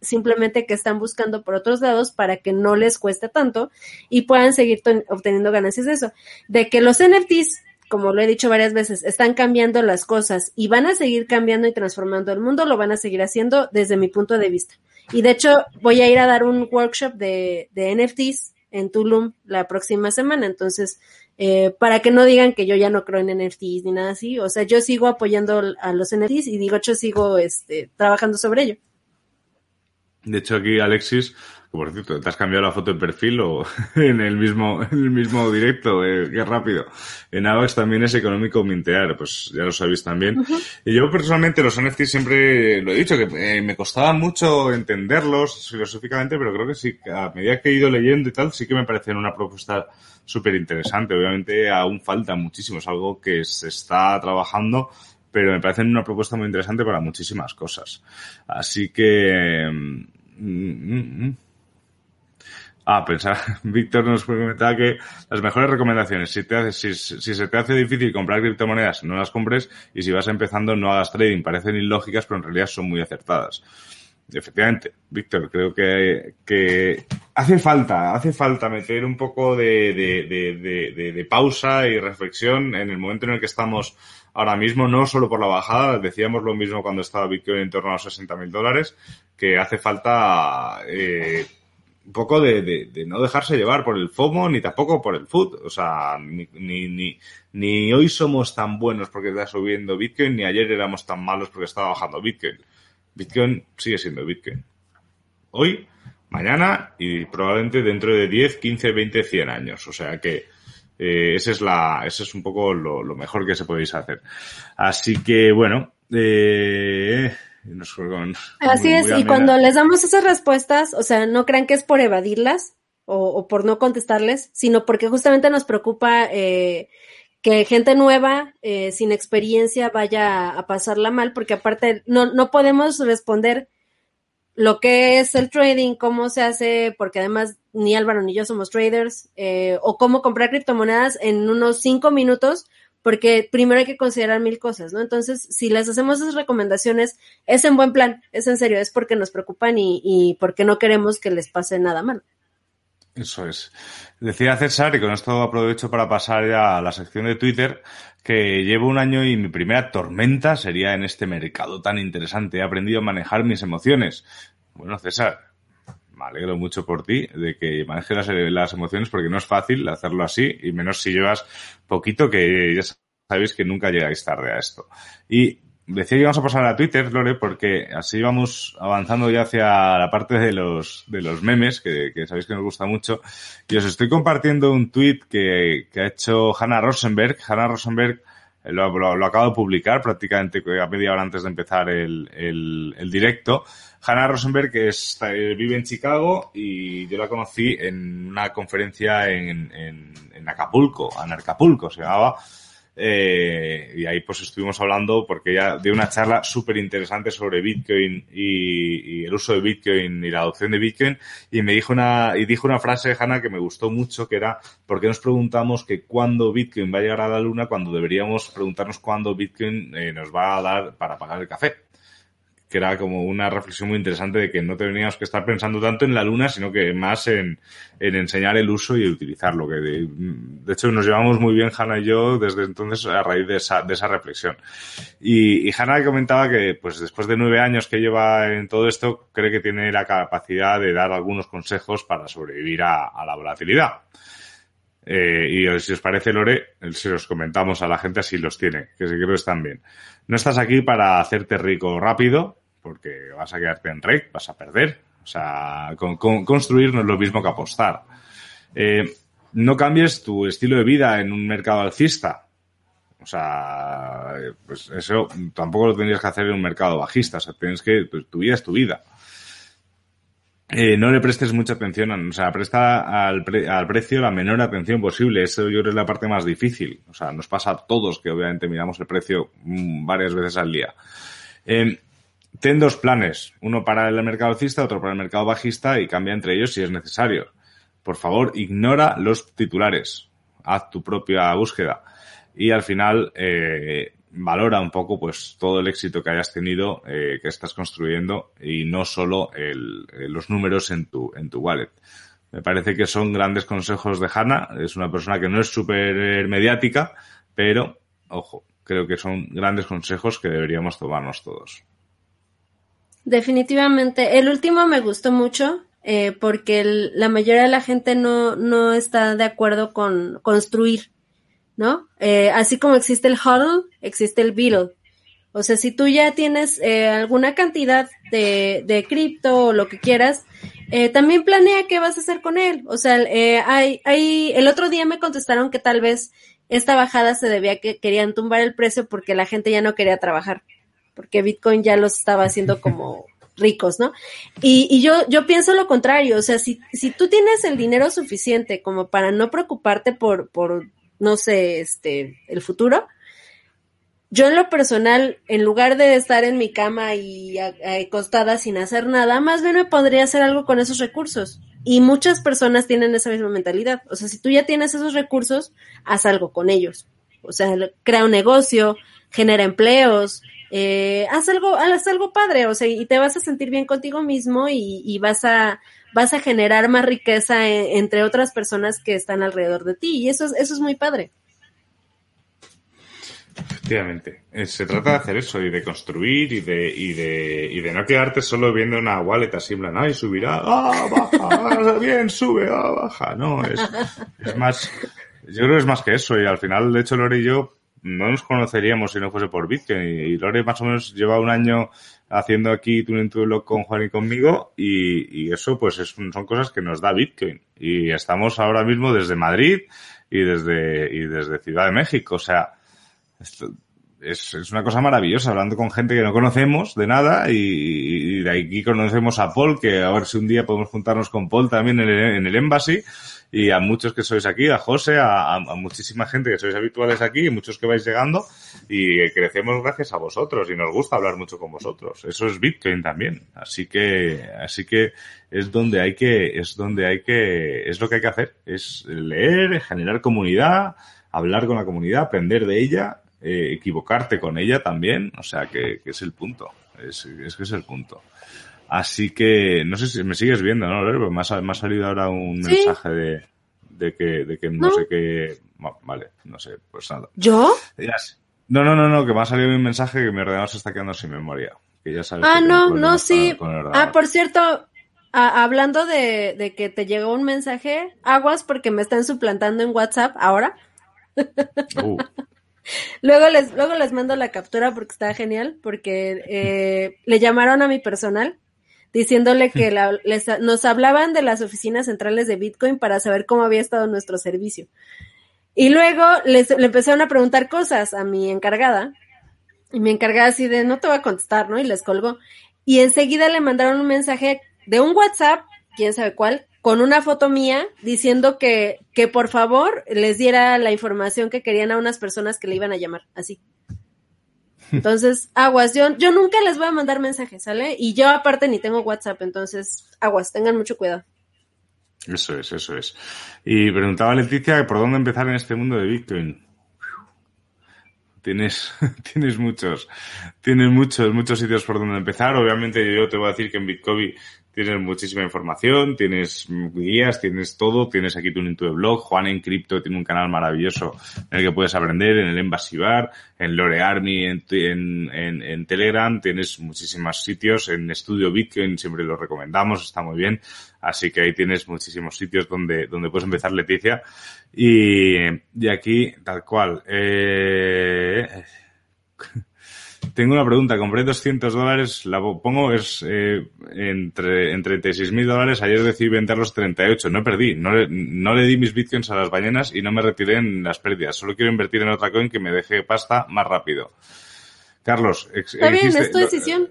simplemente que están buscando por otros lados para que no les cueste tanto y puedan seguir obteniendo ganancias de eso. De que los NFTs como lo he dicho varias veces, están cambiando las cosas y van a seguir cambiando y transformando el mundo, lo van a seguir haciendo desde mi punto de vista. Y de hecho, voy a ir a dar un workshop de, de NFTs en Tulum la próxima semana. Entonces, eh, para que no digan que yo ya no creo en NFTs ni nada así, o sea, yo sigo apoyando a los NFTs y digo, yo sigo este, trabajando sobre ello.
De hecho, aquí Alexis por cierto, ¿te has cambiado la foto de perfil o en el mismo, en el mismo directo? Eh, qué rápido. En AVAX también es económico mintear, pues ya lo sabéis también. Y yo personalmente los NFT siempre lo he dicho, que eh, me costaba mucho entenderlos filosóficamente, pero creo que sí, a medida que he ido leyendo y tal, sí que me parecen una propuesta súper interesante. Obviamente aún falta muchísimo, es algo que se está trabajando, pero me parecen una propuesta muy interesante para muchísimas cosas. Así que... Mm, mm, mm, Ah, pensar, Víctor nos comentaba que las mejores recomendaciones, si, te hace, si, si, se te hace difícil comprar criptomonedas, no las compres y si vas empezando no hagas trading. Parecen ilógicas, pero en realidad son muy acertadas. Efectivamente, Víctor, creo que, que hace falta, hace falta meter un poco de, de, de, de pausa y reflexión en el momento en el que estamos ahora mismo, no solo por la bajada, decíamos lo mismo cuando estaba Bitcoin en torno a los 60 mil dólares, que hace falta eh, un poco de, de, de, no dejarse llevar por el FOMO ni tampoco por el food. O sea, ni, ni, ni, ni, hoy somos tan buenos porque está subiendo Bitcoin, ni ayer éramos tan malos porque estaba bajando Bitcoin. Bitcoin sigue siendo Bitcoin. Hoy, mañana y probablemente dentro de 10, 15, 20, 100 años. O sea que eh, ese es la, ese es un poco lo, lo mejor que se podéis hacer. Así que bueno, eh,
Así es, y cuando les damos esas respuestas, o sea, no crean que es por evadirlas o, o por no contestarles, sino porque justamente nos preocupa eh, que gente nueva, eh, sin experiencia, vaya a pasarla mal, porque aparte no, no podemos responder lo que es el trading, cómo se hace, porque además ni Álvaro ni yo somos traders, eh, o cómo comprar criptomonedas en unos cinco minutos, porque primero hay que considerar mil cosas, ¿no? Entonces, si les hacemos esas recomendaciones, es en buen plan, es en serio, es porque nos preocupan y, y porque no queremos que les pase nada mal.
Eso es. Decía César, y con esto aprovecho para pasar ya a la sección de Twitter, que llevo un año y mi primera tormenta sería en este mercado tan interesante. He aprendido a manejar mis emociones. Bueno, César, me alegro mucho por ti de que manejes las, emociones porque no es fácil hacerlo así y menos si llevas poquito que ya sabéis que nunca llegáis tarde a esto. Y decía que íbamos a pasar a Twitter, Lore, porque así vamos avanzando ya hacia la parte de los, de los memes, que, sabéis que nos gusta mucho. Y os estoy compartiendo un tweet que, ha hecho Hannah Rosenberg. Hannah Rosenberg lo, lo, lo, acabo de publicar prácticamente a media hora antes de empezar el, el directo. Hannah Rosenberg que está, vive en Chicago y yo la conocí en una conferencia en, en, en Acapulco, en Acapulco se llamaba, eh, y ahí pues estuvimos hablando porque ella dio una charla súper interesante sobre Bitcoin y, el uso de Bitcoin y la adopción de Bitcoin y me dijo una, y dijo una frase, Hanna, que me gustó mucho, que era, ¿por qué nos preguntamos que cuándo Bitcoin va a llegar a la luna cuando deberíamos preguntarnos cuándo Bitcoin eh, nos va a dar para pagar el café? Que era como una reflexión muy interesante de que no teníamos que estar pensando tanto en la luna, sino que más en, en enseñar el uso y utilizarlo. Que de, hecho nos llevamos muy bien Hanna y yo desde entonces a raíz de esa, reflexión. Y, y Hanna comentaba que pues después de nueve años que lleva en todo esto, cree que tiene la capacidad de dar algunos consejos para sobrevivir a, la volatilidad. Eh, y si os parece, Lore, si os comentamos a la gente así los tiene, que sí creo están bien. No estás aquí para hacerte rico rápido, porque vas a quedarte en rec, vas a perder. O sea, con, con, construir no es lo mismo que apostar. Eh, no cambies tu estilo de vida en un mercado alcista. O sea, pues eso tampoco lo tendrías que hacer en un mercado bajista. O sea, tienes que, pues, tu vida es tu vida. Eh, no le prestes mucha atención, o sea, presta al, pre al, precio la menor atención posible. Eso yo creo es la parte más difícil. O sea, nos pasa a todos que obviamente miramos el precio varias veces al día. Eh, ten dos planes, uno para el mercado alcista, otro para el mercado bajista y cambia entre ellos si es necesario. Por favor, ignora los titulares, haz tu propia búsqueda y al final eh, valora un poco pues todo el éxito que hayas tenido, eh, que estás construyendo y no solo el, los números en tu, en tu wallet. Me parece que son grandes consejos de Hanna, es una persona que no es súper mediática, Pero, ojo, creo que son grandes consejos que deberíamos tomarnos todos.
Definitivamente. El último me gustó mucho eh, porque la mayoría de la gente no, no está de acuerdo con construir, ¿no? Eh, así como existe el huddle, existe el beetle. O sea, si tú ya tienes eh, alguna cantidad de, de cripto o lo que quieras, eh, también planea qué vas a hacer con él. O sea, eh, hay, hay, el otro día me contestaron que tal vez esta bajada se debía que querían tumbar el precio porque la gente ya no quería trabajar, porque Bitcoin ya los estaba haciendo como ricos, ¿no? Y, y yo, yo pienso lo contrario, o sea, si, si tú tienes el dinero suficiente como para no preocuparte por, por, no sé, este, el futuro, yo en lo personal, en lugar de estar en mi cama y acostada sin hacer nada, más bien me podría hacer algo con esos recursos. Y muchas personas tienen esa misma mentalidad. O sea, si tú ya tienes esos recursos, haz algo con ellos. O sea, crea un negocio, genera empleos, eh, haz algo, haz algo padre, o sea, y te vas a sentir bien contigo mismo y, y vas a, vas a generar más riqueza en, entre otras personas que están alrededor de ti. Y eso es, eso es muy padre.
Efectivamente. Eh, se trata de hacer eso y de construir y de, y de, y de no quedarte solo viendo una wallet así en plan, ay, subirá, ah, baja, bien, sube, ah, baja. No, es, es más, yo creo que es más que eso y al final, de hecho, Lore y yo no nos conoceríamos si no fuese por Bitcoin y Lore más o menos lleva un año haciendo aquí Tuning to con Juan y conmigo y, eso pues es, son cosas que nos da Bitcoin y estamos ahora mismo desde Madrid y desde, y desde Ciudad de México, o sea, es, es, una cosa maravillosa, hablando con gente que no conocemos de nada y, y, de aquí conocemos a Paul, que a ver si un día podemos juntarnos con Paul también en el, en el Embassy y a muchos que sois aquí, a José, a, muchísima gente que sois habituales aquí y muchos que vais llegando y crecemos gracias a vosotros y nos gusta hablar mucho con vosotros. Eso es Bitcoin también. Así que, así que es donde hay que, es donde hay que, es lo que hay que hacer. Es leer, generar comunidad, hablar con la comunidad, aprender de ella eh, equivocarte con ella también, o sea que, que es el punto, es, es, que es el punto. Así que, no sé si me sigues viendo, ¿no? Pero me ha, me ha salido ahora un ¿Sí? mensaje de, de, que, de que no, no, sé qué, bueno, vale, no sé, pues nada.
¿Yo?
No, no, no, no, que me ha salido un mensaje que mi ordenador se está quedando sin memoria. Que ya sabes
ah, no, no, sí. ah, por cierto, a, hablando de, de que te llegó un mensaje, aguas porque me están suplantando en WhatsApp ahora. Uh. Luego les, luego les mando la captura porque está genial, porque eh, le llamaron a mi personal diciéndole que la, les, nos hablaban de las oficinas centrales de Bitcoin para saber cómo había estado nuestro servicio. Y luego les, le empezaron a preguntar cosas a mi encargada, y mi encargada así de no te voy a contestar, ¿no? Y les colgó. Y enseguida le mandaron un mensaje de un WhatsApp, quién sabe cuál, con una foto mía diciendo que, que por favor les diera la información que querían a unas personas que le iban a llamar, así. Entonces, aguas, yo, yo nunca les voy a mandar mensajes, ¿sale? Y yo aparte ni tengo WhatsApp, entonces, aguas, tengan mucho cuidado.
Eso es, eso es. Y preguntaba Leticia por dónde empezar en este mundo de Bitcoin. Tienes, tienes muchos, tienes muchos, muchos sitios por donde empezar. Obviamente yo te voy a decir que en Bitcoin tienes muchísima información, tienes guías, tienes todo, tienes aquí tu de blog, Juan en Cripto tiene un canal maravilloso en el que puedes aprender, en el Embassy en Lore Army, en, en, en, en Telegram, tienes muchísimos sitios, en Estudio Bitcoin siempre lo recomendamos, está muy bien, así que ahí tienes muchísimos sitios donde, donde puedes empezar Leticia, y, y aquí, tal cual, eh, tengo una pregunta. Compré 200 dólares, la pongo es eh, entre, en 36 mil dólares. Ayer decidí vender los 38. No perdí. No le, no le di mis bitcoins a las ballenas y no me retiré en las pérdidas. Solo quiero invertir en otra coin que me deje pasta más rápido. Carlos,
Está bien, hiciste, es tu decisión.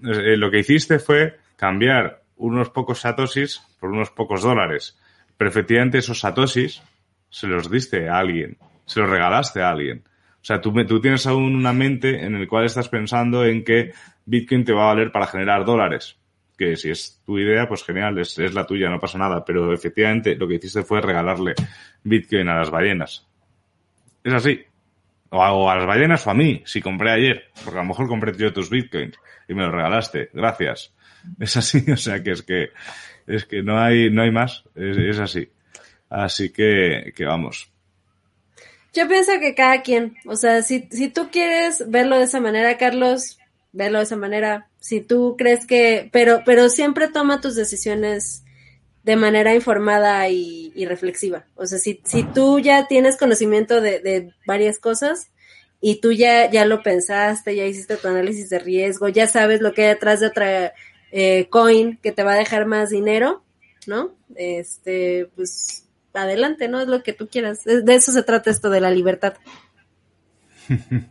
Lo, eh, lo que hiciste fue cambiar unos pocos satoshis por unos pocos dólares. Pero efectivamente esos satoshis se los diste a alguien. Se los regalaste a alguien. O sea, tú, tú tienes aún una mente en el cual estás pensando en que Bitcoin te va a valer para generar dólares. Que si es tu idea, pues genial, es, la tuya, no pasa nada. Pero efectivamente lo que hiciste fue regalarle Bitcoin a las ballenas. Es así. O a, o a, las ballenas o a mí, si compré ayer. Porque a lo mejor compré yo tus bitcoins y me los regalaste. Gracias. Es así, o sea que es que, es que no hay, no hay más. Es, es así. Así que, que vamos.
Yo pienso que cada quien, o sea, si, si tú quieres verlo de esa manera, Carlos, verlo de esa manera. Si tú crees que, pero, pero siempre toma tus decisiones de manera informada y, reflexiva. O sea, si, si tú ya tienes conocimiento de, de, varias cosas y tú ya, ya lo pensaste, ya hiciste tu análisis de riesgo, ya sabes lo que hay detrás de otra eh, coin que te va a dejar más dinero, ¿no? Este, pues adelante, ¿no? Es lo que tú quieras. De eso se trata esto de la libertad.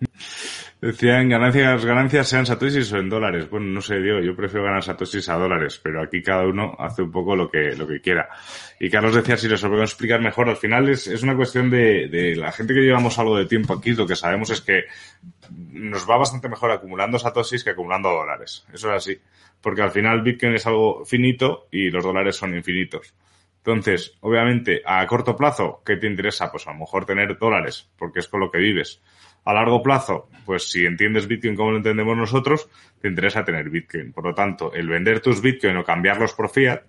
Decían ganancias, ganancias sean satoshis o en dólares. Bueno, no sé, Diego, yo prefiero ganar satoshis a dólares, pero aquí cada uno hace un poco lo que, lo que quiera. Y Carlos decía, si lo podemos explicar mejor, al final es, es una cuestión de, de la gente que llevamos algo de tiempo aquí, lo que sabemos es que nos va bastante mejor acumulando satoshis que acumulando dólares. Eso es así. Porque al final Bitcoin es algo finito y los dólares son infinitos. Entonces, obviamente, a corto plazo, ¿qué te interesa? Pues a lo mejor tener dólares, porque es con lo que vives a largo plazo, pues si entiendes Bitcoin como lo entendemos nosotros, te interesa tener Bitcoin. Por lo tanto, el vender tus Bitcoin o cambiarlos por fiat,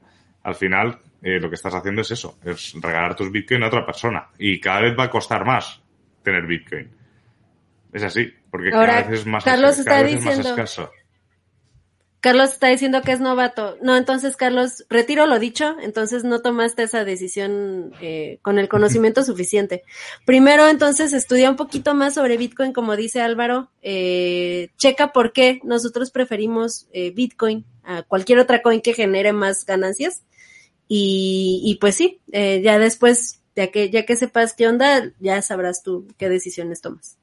al final eh, lo que estás haciendo es eso, es regalar tus Bitcoin a otra persona. Y cada vez va a costar más tener Bitcoin. Es así, porque cada vez es más,
Carlos está diciendo, Carlos está diciendo que es novato. No, entonces, Carlos, retiro lo dicho, entonces no tomaste esa decisión eh, con el conocimiento suficiente. Primero, entonces, estudia un poquito más sobre Bitcoin, como dice Álvaro. Eh, checa por qué nosotros preferimos eh, Bitcoin a cualquier otra coin que genere más ganancias. Y, y pues sí, ya después, ya que, ya que sepas qué onda, ya sabrás tú qué decisiones tomas.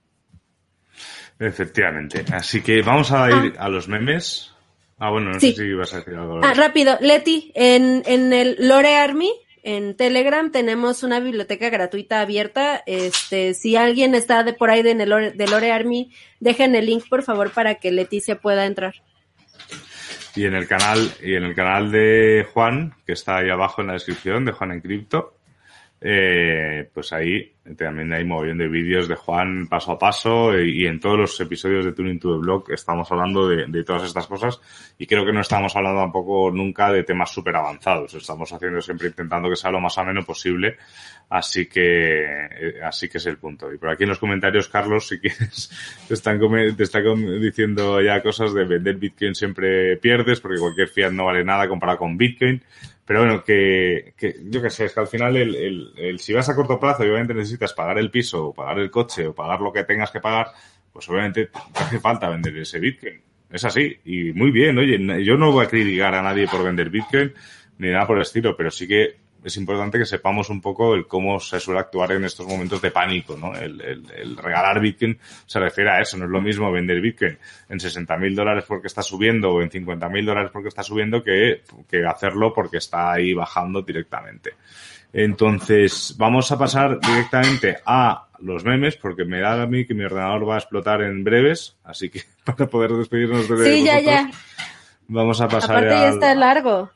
Efectivamente. Así que vamos a ir ah. a los memes. Ah, bueno, no sé si ibas a decir algo.
Ah, rápido. Leti, en, en el Lore Army, en Telegram, tenemos una biblioteca gratuita abierta. Este, si alguien está de por ahí de, Lore, de Lore Army, dejen el link, por favor, para que Leticia pueda entrar.
Y en el canal, y en el canal de Juan, que está ahí abajo en la descripción, de Juan en Cripto, eh, pues ahí también hay mogollón de vídeos de Juan paso a paso y, en todos los episodios de Tuning to the Blog estamos hablando de, todas estas cosas y creo que no estamos hablando tampoco nunca de temas súper avanzados. Estamos haciendo siempre intentando que sea lo más ameno posible. Así que, eh, así que es el punto. Y por aquí en los comentarios, Carlos, si quieres, te están, te están diciendo ya cosas de vender Bitcoin siempre pierdes porque cualquier fiat no vale nada comparado con Bitcoin. Pero bueno, que, que yo qué sé, es que al final el, el, el, si vas a corto plazo y obviamente necesitas pagar el piso o pagar el coche o pagar lo que tengas que pagar, pues obviamente te hace falta vender ese Bitcoin. Es así. Y muy bien, oye, yo no voy a criticar a nadie por vender Bitcoin ni nada por el estilo, pero sí que es importante que sepamos un poco el cómo se suele actuar en estos momentos de pánico, ¿no? El, el, regalar Bitcoin se refiere a eso, no es lo mismo vender Bitcoin en 60 mil dólares porque está subiendo o en 50 mil dólares porque está subiendo que, que hacerlo porque está ahí bajando directamente. Entonces, vamos a pasar directamente a los memes, porque me da a mí que mi ordenador va a explotar en breves, así que para poder despedirnos de
Sí, ya, ya.
Vamos a pasar
Aparte ya está largo.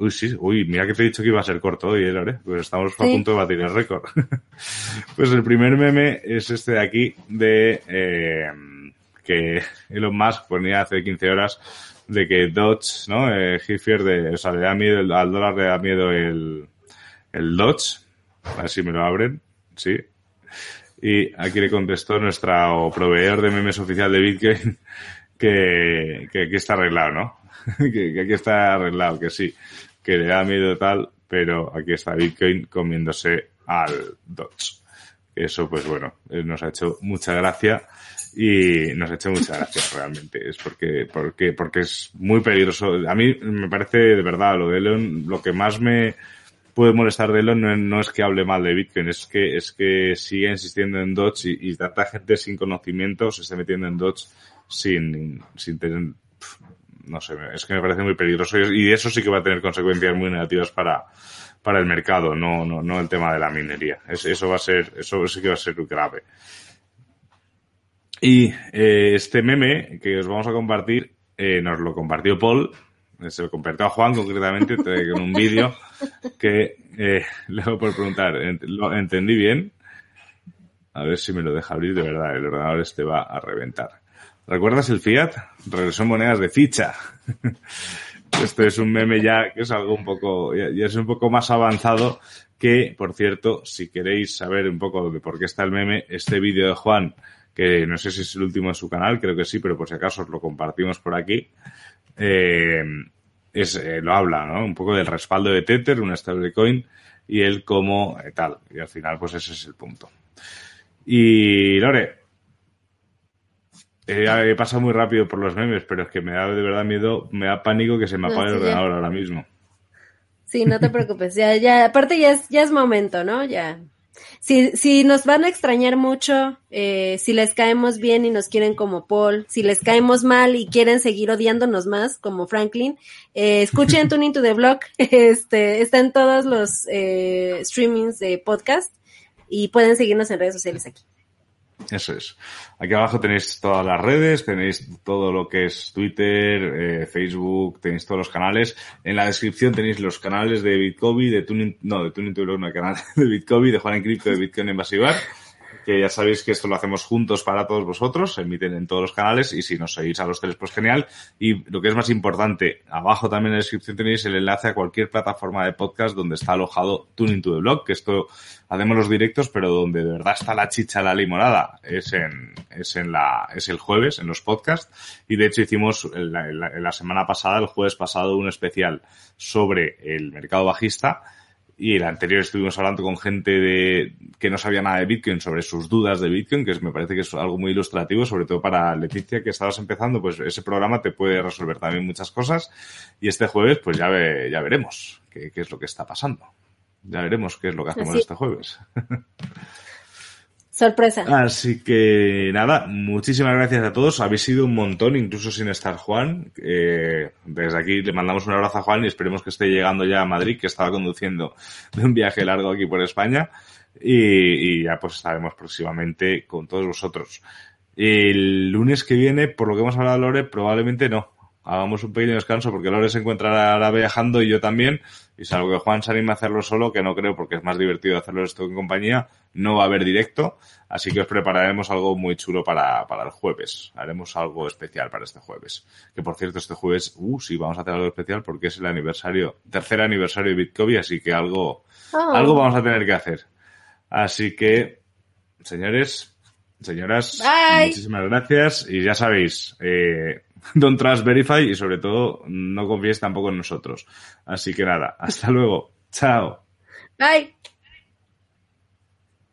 Uy, sí, uy, mira que te he dicho que iba a ser corto hoy, ¿eh, Lore? Pues estamos a punto de batir el récord. pues el primer meme es este de aquí, de eh, que Elon Musk ponía hace 15 horas de que Dodge, ¿no? Eh, de, o sea, le da miedo, al dólar le da miedo el, el Dodge. A ver si me lo abren. Sí. Y aquí le contestó nuestro proveedor de memes oficial de Bitcoin que, que aquí está arreglado, ¿no? que, que, aquí está arreglado, que sí que le da miedo tal, pero aquí está Bitcoin comiéndose al Dodge. Eso, pues bueno, eh, nos ha hecho mucha gracia y nos ha hecho mucha gracia realmente. Es porque, porque, porque es muy peligroso. A mí me parece de verdad lo de Elon, lo que más me puede molestar de Elon no, es que hable mal de Bitcoin, es que, es que sigue insistiendo en Dodge y, y tanta gente sin conocimiento se está metiendo en Dodge sin, sin tener no sé, es que me parece muy peligroso y eso sí que va a tener consecuencias muy negativas para, para el mercado, no, no, no el tema de la minería. eso va a ser, eso sí que va a ser grave. Y eh, este meme que os vamos a compartir, eh, nos lo compartió Paul, se lo compartió a Juan concretamente en un vídeo que eh, le voy por preguntar, ¿lo entendí bien? A ver si me lo deja abrir de verdad, el ordenador este va a reventar. ¿Recuerdas el Fiat? Regresó monedas de ficha. Esto es un meme ya que es algo un poco, ya, es un poco más avanzado Que, por cierto, si queréis saber un poco de por qué está el meme, este vídeo de Juan, que no sé si es el último en su canal, creo que sí, pero por si acaso os lo compartimos por aquí, eh, es, eh, lo habla, ¿no? Un poco del respaldo de Tether, una stablecoin, y él como eh, tal. Y al final, pues ese es el punto. Y Lore, he pasado muy rápido por los memes, pero es que me da de verdad miedo, me da pánico que se me
No,
apague el
ya.
ordenador ahora mismo.
Sí, no te preocupes, ya, ya, aparte ya es, ya es momento, ¿no? Ya. Si, si nos van a extrañar mucho, eh, si les caemos bien y nos quieren como Paul, si les caemos mal y quieren seguir odiándonos más, como Franklin, eh, escuchen Tuning to the Block, este, está en todos los eh, streamings de podcast y pueden seguirnos en redes sociales aquí.
Eso es. Aquí abajo tenéis todas las redes, tenéis todo lo que es Twitter, eh, Facebook, tenéis todos los canales. En la descripción tenéis los canales de Bitcoin, de Tuning, no, de Tuning no, el canal de Bitcoin, de Juan en de Bitcoin en Basibar. Que ya sabéis que esto lo hacemos juntos para todos vosotros, se emiten en todos los canales y si nos seguís a los tres, pues genial. Y lo que es más importante, abajo también en la descripción tenéis el enlace a cualquier plataforma de podcast donde está alojado Tuning to the Blog, que esto hacemos los directos, pero donde de verdad está la chicha, la limonada, es en, es en la, es el jueves, en los podcasts. Y de hecho hicimos la, la semana pasada, el jueves pasado, un especial sobre el mercado bajista. Y el anterior estuvimos hablando con gente de, que no sabía nada de Bitcoin sobre sus dudas de Bitcoin, que es- me parece que es algo muy ilustrativo, sobre todo para Leticia, que estabas empezando, pues ese programa te puede resolver también muchas cosas. Y este jueves, pues ya, ve- ya veremos qué, qué es lo que está pasando. Ya veremos qué es lo que hacemos este jueves.
Sorpresa.
Así que nada, muchísimas gracias a todos. Habéis sido un montón, incluso sin estar Juan. Eh, desde aquí le mandamos un abrazo a Juan y esperemos que esté llegando ya a Madrid, que estaba conduciendo de un viaje largo aquí por España. Y, y ya pues estaremos próximamente con todos vosotros. El lunes que viene, por lo que hemos hablado Lore, probablemente no. Hagamos un pequeño descanso porque Lore se encuentra ahora viajando y yo también. Y salvo que Juan se anime a hacerlo solo, que no creo porque es más divertido hacerlo esto en compañía, no va a haber directo. Así que os prepararemos algo muy chulo para, para el jueves. Haremos algo especial para este jueves. Que por cierto, este jueves, uh, sí, vamos a hacer algo especial porque es el aniversario, tercer aniversario de Bitcoin, así que algo,
Oh.
algo vamos a tener que hacer. Así que, señores, señoras,
Bye.
muchísimas gracias. Y ya sabéis, eh, don't trust verify y sobre todo no confiéis tampoco en nosotros. Así que nada, hasta luego. Chao.
Bye.